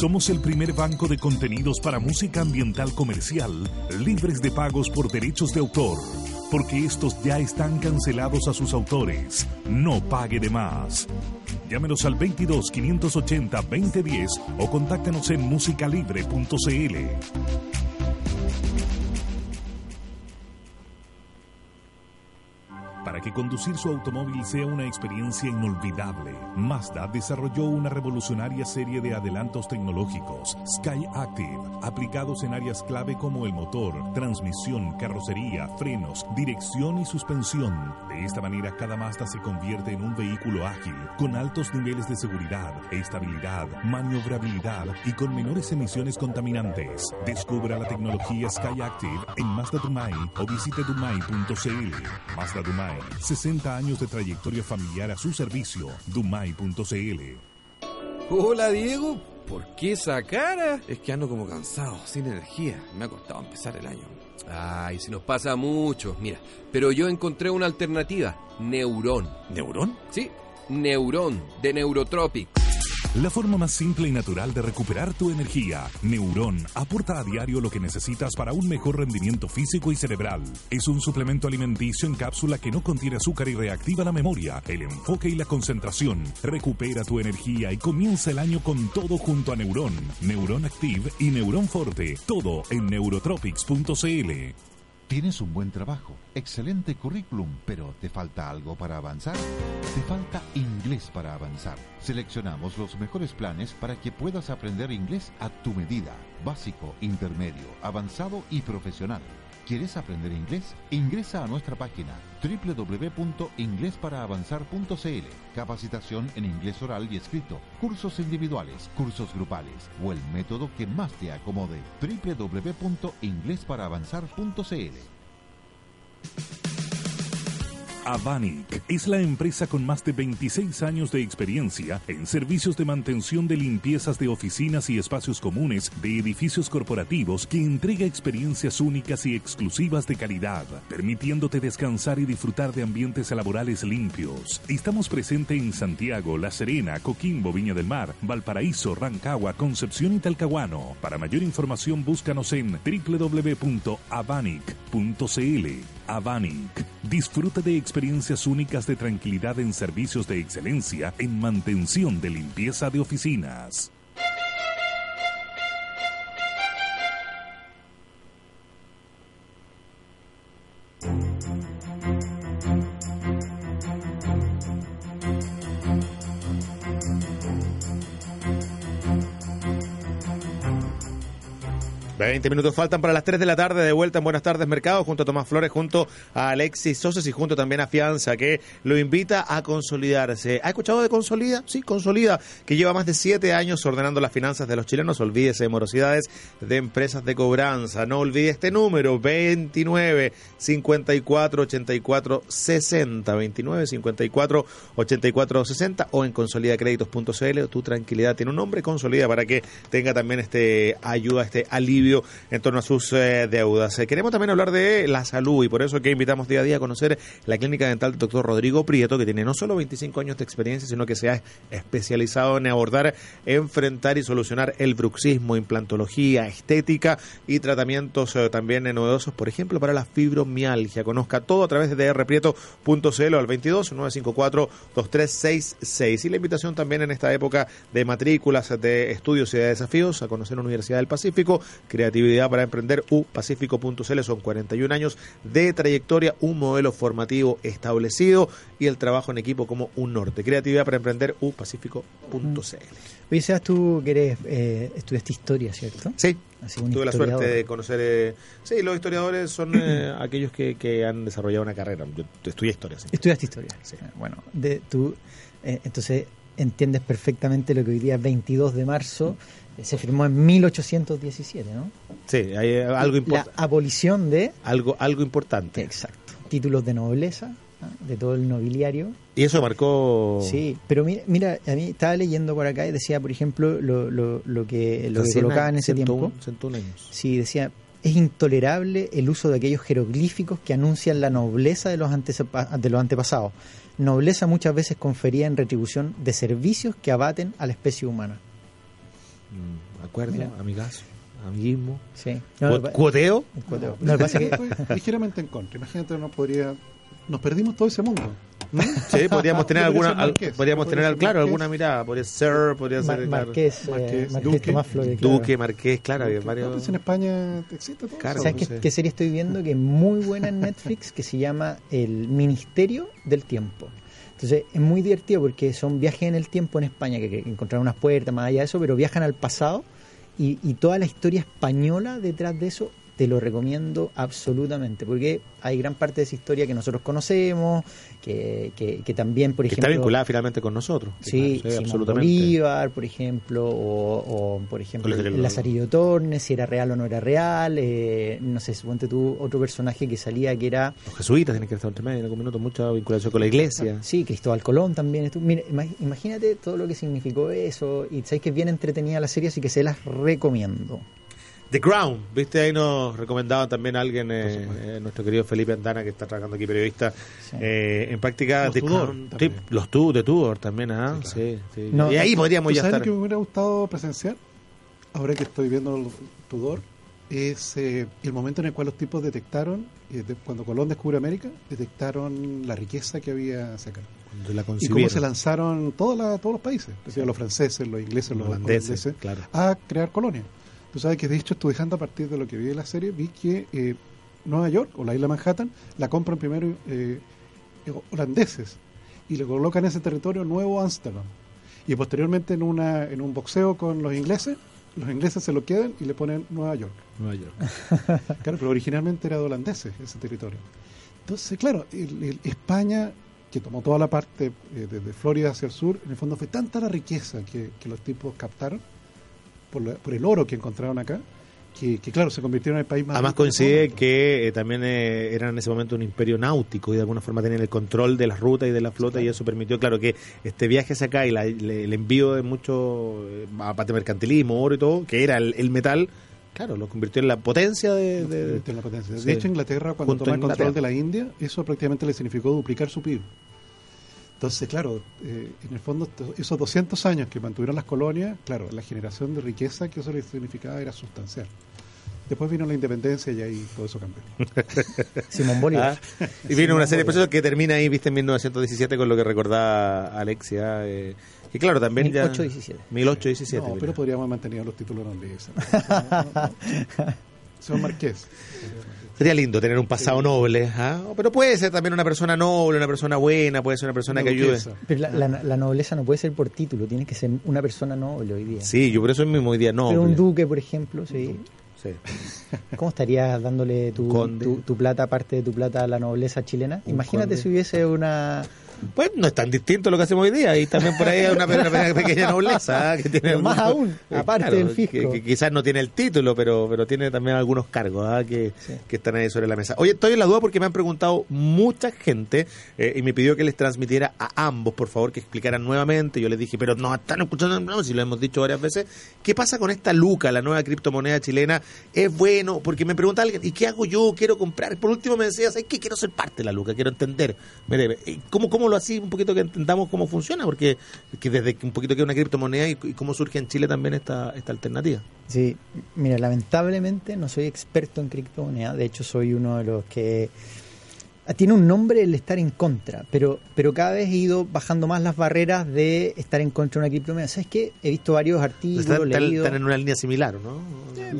Somos el primer banco de contenidos para música ambiental comercial, libres de pagos por derechos de autor, porque estos ya están cancelados a sus autores. No pague de más. Llámenos al 22 580 2010 o contáctenos en musicalibre.cl. que conducir su automóvil sea una experiencia inolvidable, Mazda desarrolló una revolucionaria serie de adelantos tecnológicos, Sky Active, aplicados en áreas clave como el motor, transmisión, carrocería, frenos, dirección y suspensión. De esta manera, cada Mazda se convierte en un vehículo ágil, con altos niveles de seguridad, estabilidad, maniobrabilidad y con menores emisiones contaminantes. Descubra la tecnología Sky Active en Mazda Dumai o visite dumai.cl. Mazda Dumai 60 años de trayectoria familiar a su servicio. Dumai.cl. Hola, Diego. ¿Por qué esa cara? Es que ando como cansado, sin energía. Me ha costado empezar el año. Ay, si nos pasa mucho. Mira, pero yo encontré una alternativa. Neurón. ¿Neurón? Sí, Neurón, de Neurotropic. La forma más simple y natural de recuperar tu energía. Neurón aporta a diario lo que necesitas para un mejor rendimiento físico y cerebral. Es un suplemento alimenticio en cápsula que no contiene azúcar y reactiva la memoria, el enfoque y la concentración. Recupera tu energía y comienza el año con todo junto a Neurón, Neurón Active y Neurón Forte. Todo en neurotropics.cl. Tienes un buen trabajo, excelente currículum, pero ¿te falta algo para avanzar? Te falta inglés para avanzar. Seleccionamos los mejores planes para que puedas aprender inglés a tu medida, básico, intermedio, avanzado y profesional. ¿Quieres aprender inglés? Ingresa a nuestra página www.inglesparaavanzar.cl. Capacitación en inglés oral y escrito, cursos individuales, cursos grupales o el método que más te acomode. www.inglesparaavanzar.cl. Avanic es la empresa con más de 26 años de experiencia en servicios de mantención de limpiezas de oficinas y espacios comunes de edificios corporativos que entrega experiencias únicas y exclusivas de calidad, permitiéndote descansar y disfrutar de ambientes laborales limpios. Estamos presentes en Santiago, La Serena, Coquimbo, Viña del Mar, Valparaíso, Rancagua, Concepción y Talcahuano. Para mayor información búscanos en www.avanic.cl. Avanic. Disfruta de experiencias únicas de tranquilidad en servicios de excelencia en mantención de limpieza de oficinas. Veinte minutos faltan para las 3 de la tarde, de vuelta en Buenas Tardes Mercado, junto a Tomás Flores, junto a Alexis Soses y junto también a Fianza, que lo invita a consolidarse. ¿Ha escuchado de Consolida? Sí, Consolida, que lleva más de 7 años ordenando las finanzas de los chilenos. Olvídese de morosidades de empresas de cobranza. No olvide este número, 29 54 84 60. 29 54 84 60 o en consolidacréditos.cl. Tu tranquilidad tiene un nombre, Consolida, para que tenga también este ayuda, este alivio en torno a sus eh, deudas. Eh, queremos también hablar de la salud y por eso que invitamos día a día a conocer la clínica dental del doctor Rodrigo Prieto, que tiene no solo 25 años de experiencia, sino que se ha especializado en abordar, enfrentar y solucionar el bruxismo, implantología, estética y tratamientos eh, también novedosos, por ejemplo, para la fibromialgia. Conozca todo a través de drprieto.cl al 22 954 2366 y la invitación también en esta época de matrículas, de estudios y de desafíos a conocer la Universidad del Pacífico, creatividad para emprender, upacífico.cl. Son 41 años de trayectoria, un modelo formativo establecido y el trabajo en equipo como un norte. Creatividad para emprender, upacífico.cl. Oye, Sebas, tú que eres, eh, estudiaste historia, ¿cierto? Sí, tuve la suerte de conocer... eh, sí, los historiadores son eh, aquellos que, que han desarrollado una carrera. Yo estudié historia, sí. Estudiaste historia. Sí. Eh, Bueno, de, tú eh, entonces entiendes perfectamente lo que hoy día, 22 de marzo, eh, se firmó en 1817, ¿no? Sí, hay eh, algo, La import- abolición de, algo, algo importante. exacto, títulos de nobleza, de todo el nobiliario. Y eso marcó... Sí, pero mira, mira, a mí estaba leyendo por acá y decía, por ejemplo, lo, lo, lo que, lo que 100 colocaba en ese 101, tiempo. 101 años. Sí, decía, es intolerable el uso de aquellos jeroglíficos que anuncian la nobleza de los, de los antepasados. Nobleza muchas veces conferida en retribución de servicios que abaten a la especie humana. Mm, acuerdo, Mira. amigazo, amiguismo. Sí. No, ¿Cuoteo? No, lo que pasa es que Estoy ligeramente en contra. Imagínate, no podría. Nos perdimos todo ese mundo. ¿no? Sí, podríamos tener alguna, marqués, podríamos tener, al- claro, marqués. alguna mirada. Podría ser, podría Mar- ser, claro, Marqués, eh, Duque. Tomás Flores. claro. Duque, Marqués, claro, No, varios. pues en España existe todo Claro, eso. ¿Sabes qué serie estoy viendo? Que es muy buena en Netflix, que se llama El Ministerio del Tiempo. Entonces es muy divertido porque son viajes en el tiempo en España, que, que encontraron unas puertas más allá de eso, pero viajan al pasado y, y toda la historia española detrás de eso te lo recomiendo absolutamente, porque hay gran parte de esa historia que nosotros conocemos, que, que, que también, por que ejemplo... está vinculada finalmente con nosotros. Sí, Simón absolutamente. Bolívar, por ejemplo, o, o, por ejemplo, Lazarillo Tornes, si era real o no era real, eh, no sé, suponte tú otro personaje que salía que era, Los jesuitas tienen que estar entre medio en algún minuto, mucha vinculación con la iglesia. sí, Cristóbal Colón también. estuvo. Mira, imagínate todo lo que significó eso, y sabéis que es bien entretenida la serie, así que se las recomiendo. The Crown, viste, ahí nos recomendaban también a alguien, eh, eh, nuestro querido Felipe Andana, que está trabajando aquí, periodista, Sí. eh, en práctica Los The Tudor Crown. Sí, los tu, de Tudor también, ¿ah? Sí, Sí, sí. No, y ahí ¿tú podríamos ¿Tú ya sabes estar. que me hubiera gustado presenciar? Ahora que estoy viendo el Tudor, es eh, el momento en el cual los tipos detectaron, eh, de- cuando Colón descubre América, detectaron la riqueza que había hacia acá. Cuando la Y cómo se lanzaron toda la- todos los países, los franceses, los ingleses, los holandeses, holandeses, claro. a crear colonias. Tú sabes que de hecho estuve dejando a partir de lo que vi de la serie, vi que eh, Nueva York o la isla Manhattan la compran primero eh, holandeses y le colocan ese territorio Nuevo Ámsterdam. Y posteriormente en, una, en un boxeo con los ingleses, los ingleses se lo quedan y le ponen Nueva York. Nueva York. Claro, pero originalmente era de holandeses ese territorio. Entonces, claro, el- el- España, que tomó toda la parte eh, desde Florida hacia el sur, en el fondo fue tanta la riqueza que, que los tipos captaron por, la- por el oro que encontraron acá, que, que, claro, se convirtieron en el país más Además coincide que eh, también eh, eran en ese momento un imperio náutico y de alguna forma tenían el control de las rutas y de la flota y eso permitió, claro, que este viaje hacia acá y la- le- el envío de mucho eh, aparte mercantilismo, oro y todo, que era el, el metal, claro, lo convirtió en la potencia de... de- en la potencia. sí. De hecho, Inglaterra, cuando Junto toma el control de la India, eso prácticamente le significó duplicar su PIB. Entonces, claro, eh, en el fondo, esos 200 años que mantuvieron las colonias, claro, la generación de riqueza que eso les significaba era sustancial. Después vino la independencia y ahí todo eso cambió. Simón Bolívar. Ah, y vino una serie de procesos que termina ahí, viste, en 1917 con lo que recordaba Alexia. Eh, que claro, también ya... 1817. 1817. no, mira. pero podríamos haber mantenido los títulos nobles. No, no, no. Señor Marqués. Sería lindo tener un pasado noble, ¿ah? pero puede ser también una persona noble, una persona buena, puede ser una persona que ayude. Pero la, la- la nobleza no puede ser por título, tiene que ser una persona noble hoy día. Sí, yo por eso mismo hoy día noble. Pero un duque, por ejemplo, sí. Sí. ¿Cómo estarías dándole tu, Conde. tu, tu plata, aparte de tu plata, a la nobleza chilena? Un Imagínate conde. si hubiese una... Pues no es tan distinto a lo que hacemos hoy día y también por ahí hay una, pe- una pequeña nobleza ¿ah? que tiene más aún, eh, aparte del fisco. Que, que quizás no tiene el título, pero pero tiene también algunos cargos ¿ah? que, Sí. que están ahí sobre la mesa. Oye, estoy en la duda porque me han preguntado mucha gente eh, y me pidió que les transmitiera a ambos, por favor, que explicaran nuevamente. Yo les dije, pero no están escuchando, no, si lo hemos dicho varias veces. ¿Qué pasa con esta Luca, la nueva criptomoneda chilena? ¿Es bueno? Porque me pregunta alguien, ¿y qué hago yo? Quiero comprar. Por último me decía, ¿sabes qué? Quiero ser parte de la Luca, quiero entender. Mire, eh, ¿cómo, cómo lo así? Un poquito que entendamos cómo funciona, porque que desde un poquito que es una criptomoneda y, y cómo surge en Chile también esta, esta alternativa. Sí, mira, lamentablemente no soy experto en criptomonedas, de hecho soy uno de los que tiene un nombre el estar en contra, pero, pero cada vez he ido bajando más las barreras de estar en contra de una criptomoneda. ¿Sabes qué? He visto varios artículos, Están, están- leído. están en una línea similar, ¿no?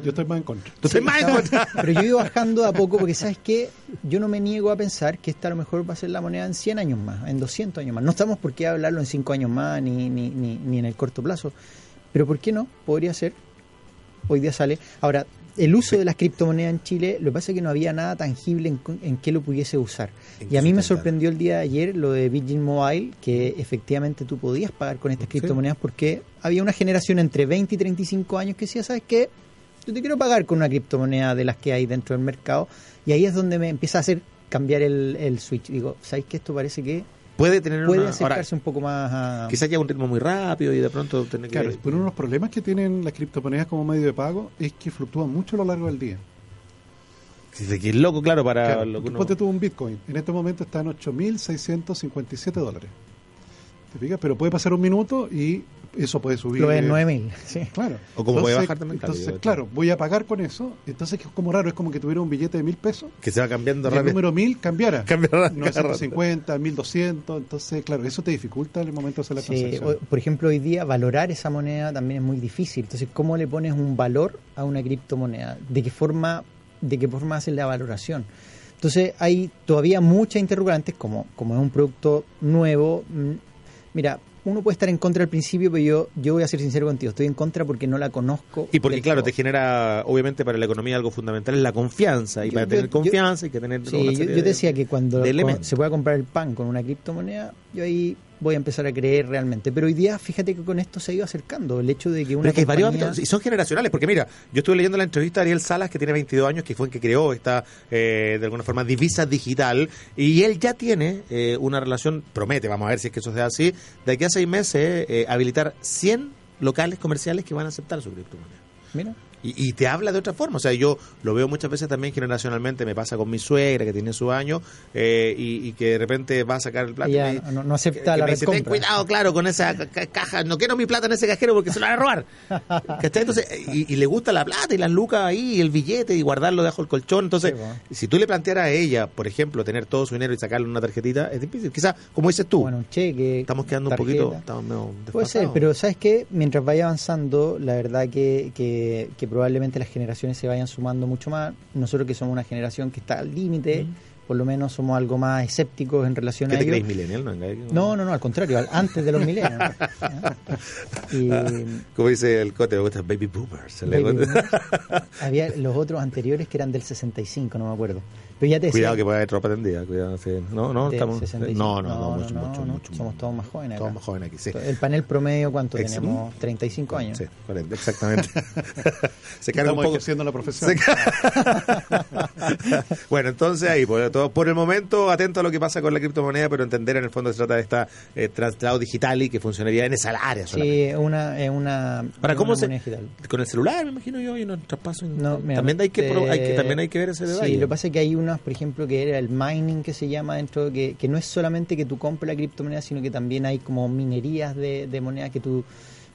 Yo estoy más en contra. Tú estás más en contra. Pero yo he ido bajando de a poco porque, ¿sabes qué? Yo no me niego a pensar que esta a lo mejor va a ser la moneda en 100 años más, en 200 años más. No estamos por qué hablarlo en 5 años más ni, ni, ni, ni en el corto plazo. Pero ¿por qué no? Podría ser. Hoy día sale. Ahora, el uso de las criptomonedas en Chile, lo que pasa es que no había nada tangible en, en qué lo pudiese usar. ¿En Y a mí me sorprendió el día de ayer lo de Virgin Mobile, que efectivamente tú podías pagar con estas criptomonedas porque había una generación entre 20 y 35 años que decía, ¿sabes qué? Yo te quiero pagar con una criptomoneda de las que hay dentro del mercado. Y ahí es donde me empieza a hacer cambiar el, el switch. Digo, ¿sabes qué? Esto parece que Puede tener puede una... Ahora, acercarse un poco más a... quizás lleva un ritmo muy rápido y de pronto tener que... Claro, pero uno de los problemas que tienen las criptomonedas como medio de pago es que fluctúan mucho a lo largo del día. Si se quiere loco, claro, para Claro, lo que uno... ponte tú un Bitcoin. En este momento está en 8.657 dólares. ¿Te fijas? Pero puede pasar un minuto y eso puede subir. Lo de eh, 9000. Sí. Claro. O como puede bajar también, claro, Entonces, voy a pagar con eso. Entonces, que es como raro, es como que tuviera un billete de mil pesos. Que se va cambiando Y el rápido. número 1000 cambiara. Cambia cada rato. 950, 1200. Entonces, claro, eso te dificulta en el momento de hacer la Sí, transacción. o- por ejemplo, hoy día valorar esa moneda también es muy difícil. Entonces, ¿cómo le pones un valor a una criptomoneda? ¿De qué forma, de qué forma haces la valoración? Entonces, hay todavía muchas interrogantes, como, como es un producto nuevo. Mira, uno puede estar en contra al principio, pero yo, yo voy a ser sincero contigo, estoy en contra porque no la conozco. Y porque, claro, todo. te genera, obviamente, para la economía algo fundamental es la confianza. Y Yo- para yo- tener yo- confianza hay que tener. Sí, una yo, serie yo te de- decía que cuando de se pueda comprar el pan con una criptomoneda, yo ahí voy a empezar a creer realmente. Pero hoy día, fíjate que con esto se ha ido acercando. El hecho de que una varios compañía- ámbitos, y son generacionales, porque mira, yo estuve leyendo la entrevista de Ariel Salas, que tiene 22 años, que fue el que creó esta, eh, de alguna forma, divisa digital, y él ya tiene eh, una relación, promete, vamos a ver si es que eso sea así, de aquí a seis meses eh, habilitar 100 locales comerciales que van a aceptar su criptomoneda. Mira. Y, y te habla de otra forma. O sea, yo lo veo muchas veces también generacionalmente. Me pasa con mi suegra que tiene su año eh, y, y que de repente va a sacar el plato. y me- no, no acepta que la me dice, ten cuidado, claro, con esa ca- ca- caja. No quiero mi plata en ese cajero porque se la van a robar. ¿Cachai? Entonces, y, y le gusta la plata y las lucas ahí, y el billete y guardarlo debajo del colchón. Entonces, Sí, si tú le plantearas a ella, por ejemplo, tener todo su dinero y sacarle una tarjetita, es difícil. Quizás, como dices tú, Bueno, un cheque. estamos quedando tarjeta. un poquito. Estamos medio Puede ser, pero ¿sabes qué? Mientras vaya avanzando, la verdad que, que, que probablemente las generaciones se vayan sumando mucho más. Nosotros que somos una generación que está al límite, por lo menos somos algo más escépticos en relación ¿Qué a te ello. crees, millennial? No, No, no, no, al contrario, al- antes de los milenios. ¿ya? Y Como dice el cote, me gusta baby boomers. baby boomers. había los otros anteriores que eran del 65, no me acuerdo. Pero ya te decía, Cuidado que puede haber tropa tendida. Cuidado, sí. No, no, estamos. 65. No, no, no, mucho, no, mucho, no, mucho. Somos todos más jóvenes. Todos acá. más jóvenes aquí, sí. El panel promedio, ¿cuánto Ex- tenemos? 35 años. Sí, 40, exactamente. Se carga un poco. ejerciendo la profesión. Bueno, entonces ahí, por, todo- por el momento, atento a lo que pasa con la criptomoneda, pero entender en el fondo se trata de esta eh, traslado digital y que funcionaría en esa área solamente. Sí, es una, es una, es ¿cómo una se- digital. Con el celular, me imagino yo, y unos traspasos. No, mira, también, hay que, pro- hay que, eh, también hay que ver ese detalle. Sí, lo que pasa es que hay por ejemplo, que era el mining que se llama dentro, que, que no es solamente que tú compres la criptomoneda, sino que también hay como minerías de, de monedas que tú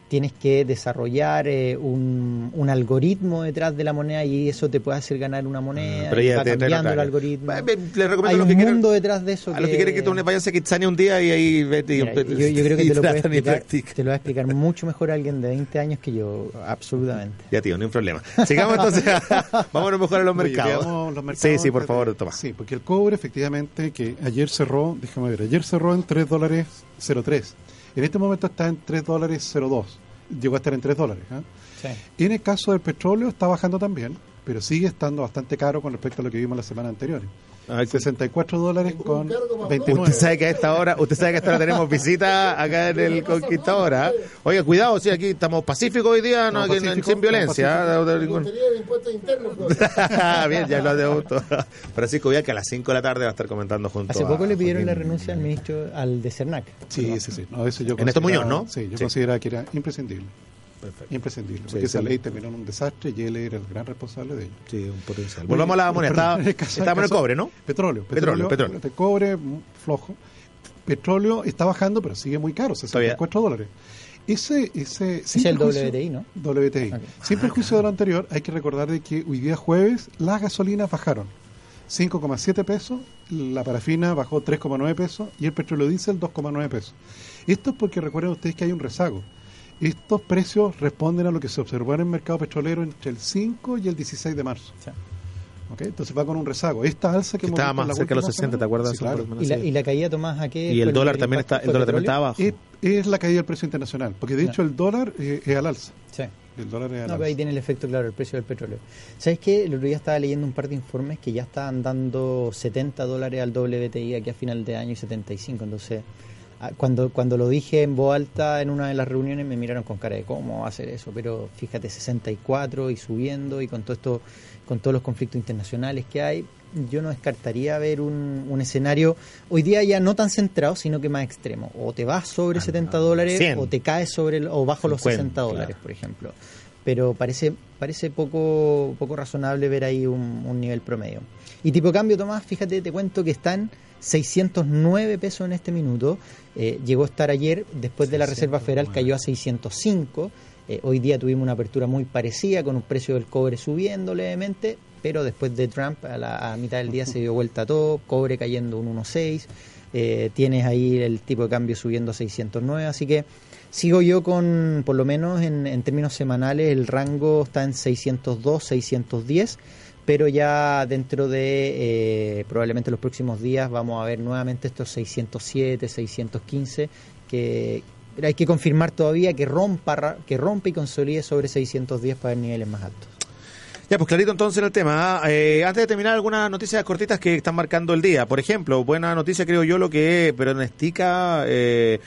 tienes que desarrollar eh, un, un algoritmo detrás de la moneda y eso te puede hacer ganar una moneda, Ah, pero ya te- cambiando el algoritmo. Eh, eh, Le recomiendo Hay a los un que quieran- mundo detrás de eso A los que quieren que tú vayan a Kitsania un día y ahí vete y- Mira, yo, yo creo que y te lo, explicar, te lo va a explicar mucho mejor alguien de 20 años que yo, absolutamente. Ya, tío, no hay un problema. Sigamos entonces. a- vámonos mejor a los mercados. los mercados Sí, sí, por favor, toma. Sí, porque el cobre efectivamente que ayer cerró, déjame ver, ayer cerró en 3 dólares 03. En este momento está en 3 dólares 02. Llegó a estar en 3 dólares. ¿ah? En el caso del petróleo está bajando también, pero sigue estando bastante caro con respecto a lo que vimos la semana anterior. 64 dólares con 29. Usted sabe que a esta hora, usted sabe que a esta hora tenemos visita acá en el Conquistador. ¿ah? Oiga, cuidado, sí, aquí estamos pacíficos hoy día, no, aquí no- pacíficos, sin violencia. de ningún- Bien, ya lo de gusto. Francisco Villa que a las 5 de la tarde va a estar comentando junto Hace a poco le pidieron la renuncia al ministro, al de Cernac. Sí, sí, sí. No, eso yo Ernesto consideraba- Muñoz, ¿no? Sí, yo Sí. consideraba que era imprescindible. Perfecto. Imprescindible. Sí, Porque esa ley terminó en un desastre y él era el gran responsable de ello. Sí, un potencial. Volvamos a la moneda. Estaba- en el caso- Estábamos en el caso- cobre, ¿no? Petróleo. Petróleo, petróleo. De cobre mm, flojo. Petróleo está bajando, pero sigue muy caro, 64 dólares. Ese, ese, Es el WTI, ¿no? WTI. Ok. Sin perjuicio de lo anterior, hay que recordar de que hoy día jueves las gasolinas bajaron. 5,7 pesos, la parafina bajó 3,9 pesos y el petróleo diésel 2,9 pesos. Esto es porque recuerden ustedes que hay un rezago. Estos precios responden a lo que se observó en el mercado petrolero entre el 5 y el 16 de marzo. ¿Ok? Entonces va con un rezago. Esta alza que, estaba más la cerca de los última 60, ¿te acuerdas? Sí, claro. ¿Y la, y la caída, Tomás, a qué? Y el dólar también está, el dólar también está abajo. Es, es la caída del precio internacional, porque de hecho el dólar eh, es al alza. Sí. El dólar es al No, alza. pero ahí tiene el efecto, claro, el precio del petróleo. ¿Sabes qué? El otro día estaba leyendo un par de informes que ya estaban dando 70 dólares al WTI aquí a final de año y 75. Entonces, cuando, cuando lo dije en voz alta en una de las reuniones me miraron con cara de cómo va a hacer eso. Pero fíjate, 64 y subiendo y con todo esto, con todos los conflictos internacionales que hay, yo no descartaría ver un, un escenario hoy día ya no tan centrado, sino que más extremo. O te vas sobre 70 dólares 100. o te caes sobre el- o bajo los 50, 60 dólares, claro. por ejemplo. Pero parece parece poco poco razonable ver ahí un, un nivel promedio. Y tipo cambio, Tomás, fíjate, te cuento que están 609 pesos en este minuto. Eh, llegó a estar ayer, después de la Reserva Federal cayó a 605. Eh, hoy día tuvimos una apertura muy parecida, con un precio del cobre subiendo levemente, pero después de Trump, a la a mitad del día se dio vuelta todo, cobre cayendo un 1.6, eh, tienes ahí el tipo de cambio subiendo a 609, así que sigo yo con, por lo menos en, en términos semanales, el rango está en 602, 610, pero ya dentro de eh, probablemente los próximos días vamos a ver nuevamente estos 607, 615, que hay que confirmar todavía que rompa, que rompa y consolide sobre 610 para ver niveles más altos. Ya, pues clarito entonces el tema. ¿ah? Eh, antes de terminar, algunas noticias cortitas que están marcando el día. Por ejemplo, buena noticia creo yo lo que pronostica eh,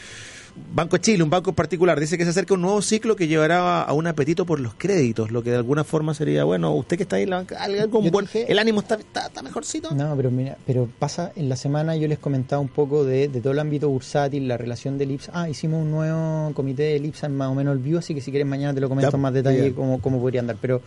Banco Chile, un banco en particular. Dice que se acerca un nuevo ciclo que llevará a un apetito por los créditos, lo que de alguna forma sería, bueno, usted que está ahí en la banca, algo buen- dije- el ánimo está, está, está mejorcito. No, pero mira, pero pasa, en la semana yo les comentaba un poco de, de todo el ámbito bursátil, la relación del IPSA. Ah, hicimos un nuevo comité del IPSA en más o menos el view, así que si quieres mañana te lo comento Ya, en más detalle bien. cómo, cómo podría andar. Pero,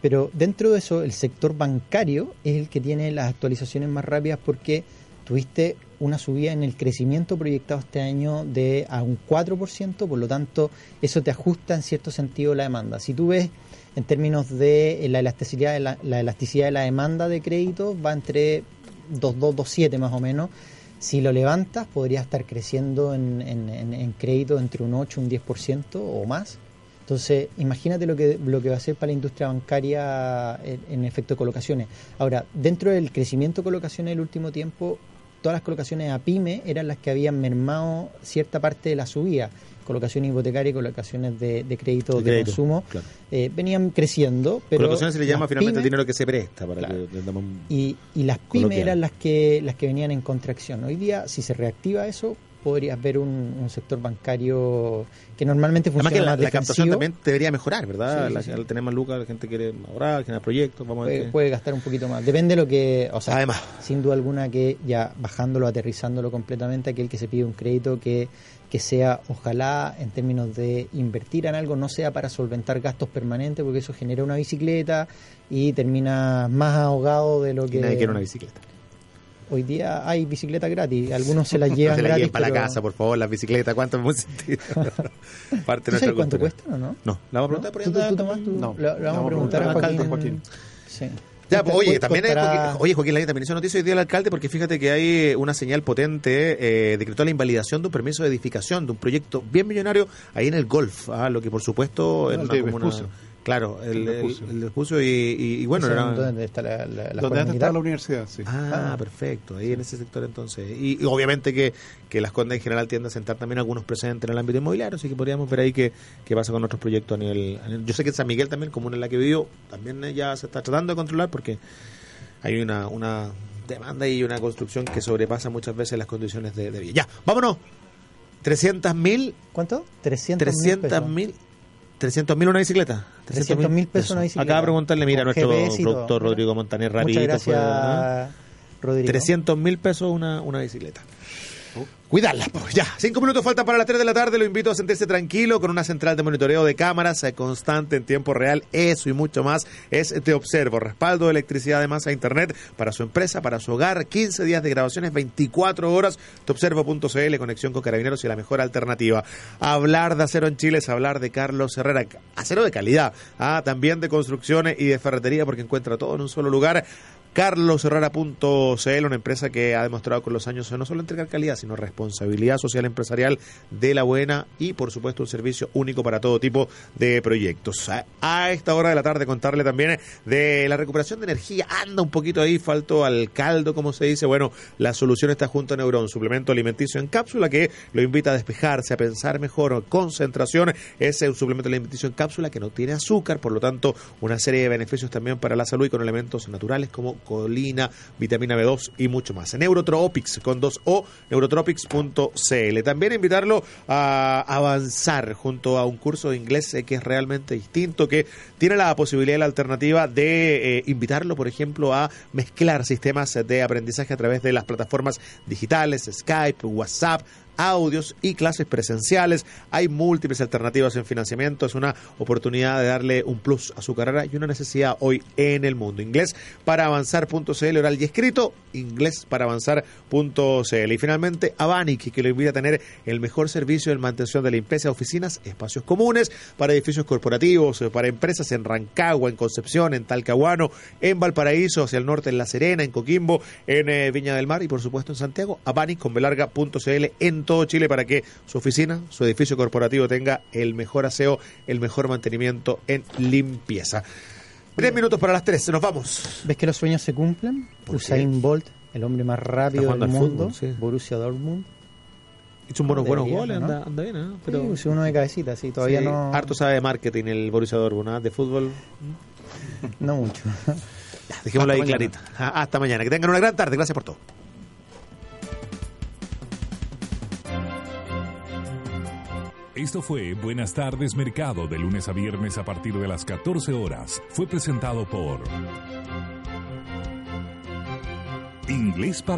pero dentro de eso, el sector bancario es el que tiene las actualizaciones más rápidas porque tuviste una subida en el crecimiento proyectado este año de a un 4%, por lo tanto, eso te ajusta en cierto sentido la demanda. Si tú ves en términos de eh, la elasticidad de la, la elasticidad de la demanda de crédito va entre 2.2, 2.7 más o menos. Si lo levantas, podría estar creciendo en, en, crédito entre un 8 un 10% o más. Entonces, imagínate lo que, lo que va a ser para la industria bancaria en, en efecto de colocaciones. Ahora, dentro del crecimiento de colocaciones del último tiempo, todas las colocaciones a pyme eran las que habían mermado cierta parte de la subida. Colocaciones hipotecarias y colocaciones de, de crédito de, crédito, consumo claro. eh, venían creciendo. Pero Colocaciones se le llama finalmente el dinero que se presta para Claro. que un- y, y las pymes eran las que las que venían en contracción. Hoy día, si se reactiva eso, podrías ver un, un sector bancario que normalmente Además funciona que la, más la captación también debería mejorar, ¿verdad? Sí, La- sí, sí. Al tener más lucas, la gente quiere ahorrar, generar proyectos, vamos a ver Puede, gastar un poquito más. Depende de lo que. O sea, Además. sin duda alguna que ya bajándolo, aterrizándolo completamente, aquel que se pide un crédito que, que sea, ojalá, en términos de invertir en algo, no sea para solventar gastos permanentes, porque eso genera una bicicleta y termina más ahogado de lo que. nadie quiere una bicicleta. Hoy día hay bicicletas gratis, algunos se las No llevan se la gratis. lleven para la casa, por favor, las bicicletas, ¿cuánto hemos sentido? Parte ¿Tú de sabes nuestra cuánto cultura. cuesta o no? No, la vamos a preguntar por ahí ¿Tú, tú, tú, No, le vamos a preguntar a al Joaquín. Sí. Ya, pues, oye, Cuesta- también hay, Joaquín- oye, Joaquín Lavín también hizo noticia hoy día el alcalde porque fíjate que hay una señal potente, eh, decretó la invalidación de un permiso de edificación de un proyecto bien millonario ahí en el Golf, ah, lo que por supuesto Ah, en el una comuna- Vespucio. Claro, el, El el, y, y- y bueno, ¿Ese era... ¿Dónde está la, la, Donde universidad, sí. Ah, perfecto, ahí en ese sector entonces. Y, y obviamente que, que las Condes en general tienden a sentar también algunos precedentes en el ámbito inmobiliario, así que podríamos ver ahí qué, qué pasa con otros proyectos a nivel, a nivel- Yo sé que en San Miguel también, comuna en la que vivo, también ya se está tratando de controlar porque hay una, una demanda y una construcción que sobrepasa muchas veces las condiciones de, de vida. Ya, vámonos. 300 mil, ¿Cuánto? 300 300 mil, 300 mil una bicicleta. 300.000 pesos una bicicleta. Acaba de preguntarle, mira, a nuestro todo. productor Rodrigo Montaner Muchas rapidito. gracias, fue, ¿ah? Rodrigo. 300 mil pesos una, una bicicleta. Cuidarla, pues ya. Cinco minutos faltan para las 3 de la tarde. Lo invito a sentirse tranquilo con una central de monitoreo de cámaras eh, constante en tiempo real. Eso y mucho más es Te Observo. Respaldo de electricidad además a Internet para su empresa, para su hogar. 15 días de grabaciones, 24 horas. Teobservo.cl, conexión con carabineros y la mejor alternativa. Hablar de acero en Chile es hablar de Carlos Herrera. Acero de calidad. Ah, también de construcciones y de ferretería porque encuentra todo en un solo lugar. carlosherrera.cl, una empresa que ha demostrado con los años no solo entregar calidad, sino responsabilidad social empresarial de la buena y, por supuesto, un servicio único para todo tipo de proyectos. A, esta hora de la tarde contarle también de la recuperación de energía. Anda un poquito ahí, faltó al caldo, como se dice. Bueno, la solución está junto a Neurón, suplemento alimenticio en cápsula que lo invita a despejarse, a pensar mejor. Concentración es un suplemento alimenticio en cápsula que no tiene azúcar, por lo tanto, una serie de beneficios también para la salud y con elementos naturales como colina, vitamina B2 y mucho más. Neurotropics con 2O, neurotropics.cl. También invitarlo a avanzar junto a un curso de inglés eh, que es realmente distinto, que tiene la posibilidad y la alternativa de eh, invitarlo, por ejemplo, a mezclar sistemas de aprendizaje a través de las plataformas digitales, Skype, WhatsApp, audios y clases presenciales. Hay múltiples alternativas en financiamiento. Es una oportunidad de darle un plus a su carrera y una necesidad hoy en el mundo. Inglés para avanzar.cl, oral y escrito. Inglés para avanzar.cl. Y finalmente, Avanic, que lo invita a tener el mejor servicio en mantención de limpieza de oficinas, espacios comunes, para edificios corporativos, para empresas en Rancagua, en Concepción, en Talcahuano, en Valparaíso, hacia el norte, en La Serena, en Coquimbo, en eh, Viña del Mar y por supuesto en Santiago. Avanic con belarga.cl en todo Chile para que su oficina, su edificio corporativo tenga el mejor aseo, el mejor mantenimiento en limpieza. Tres minutos para las tres, nos vamos. ¿Ves que los sueños se cumplen? ¿Por Usain Bolt, el hombre más rápido del mundo, fútbol, sí. Borussia Dortmund. Hizo un buenos, buenos goles, ¿no? anda, anda bien, ¿eh? Pero sí, uno de cabecita, sí, todavía Sí, no. Harto sabe de marketing el Borussia Dortmund, ¿ah? de fútbol. No mucho. Dejémoslo ahí mañana. clarita. Ah, Hasta mañana. Que tengan una gran tarde. Gracias por todo. Esto fue Buenas tardes Mercado de lunes a viernes a partir de las 14 horas. Fue presentado por Inglés para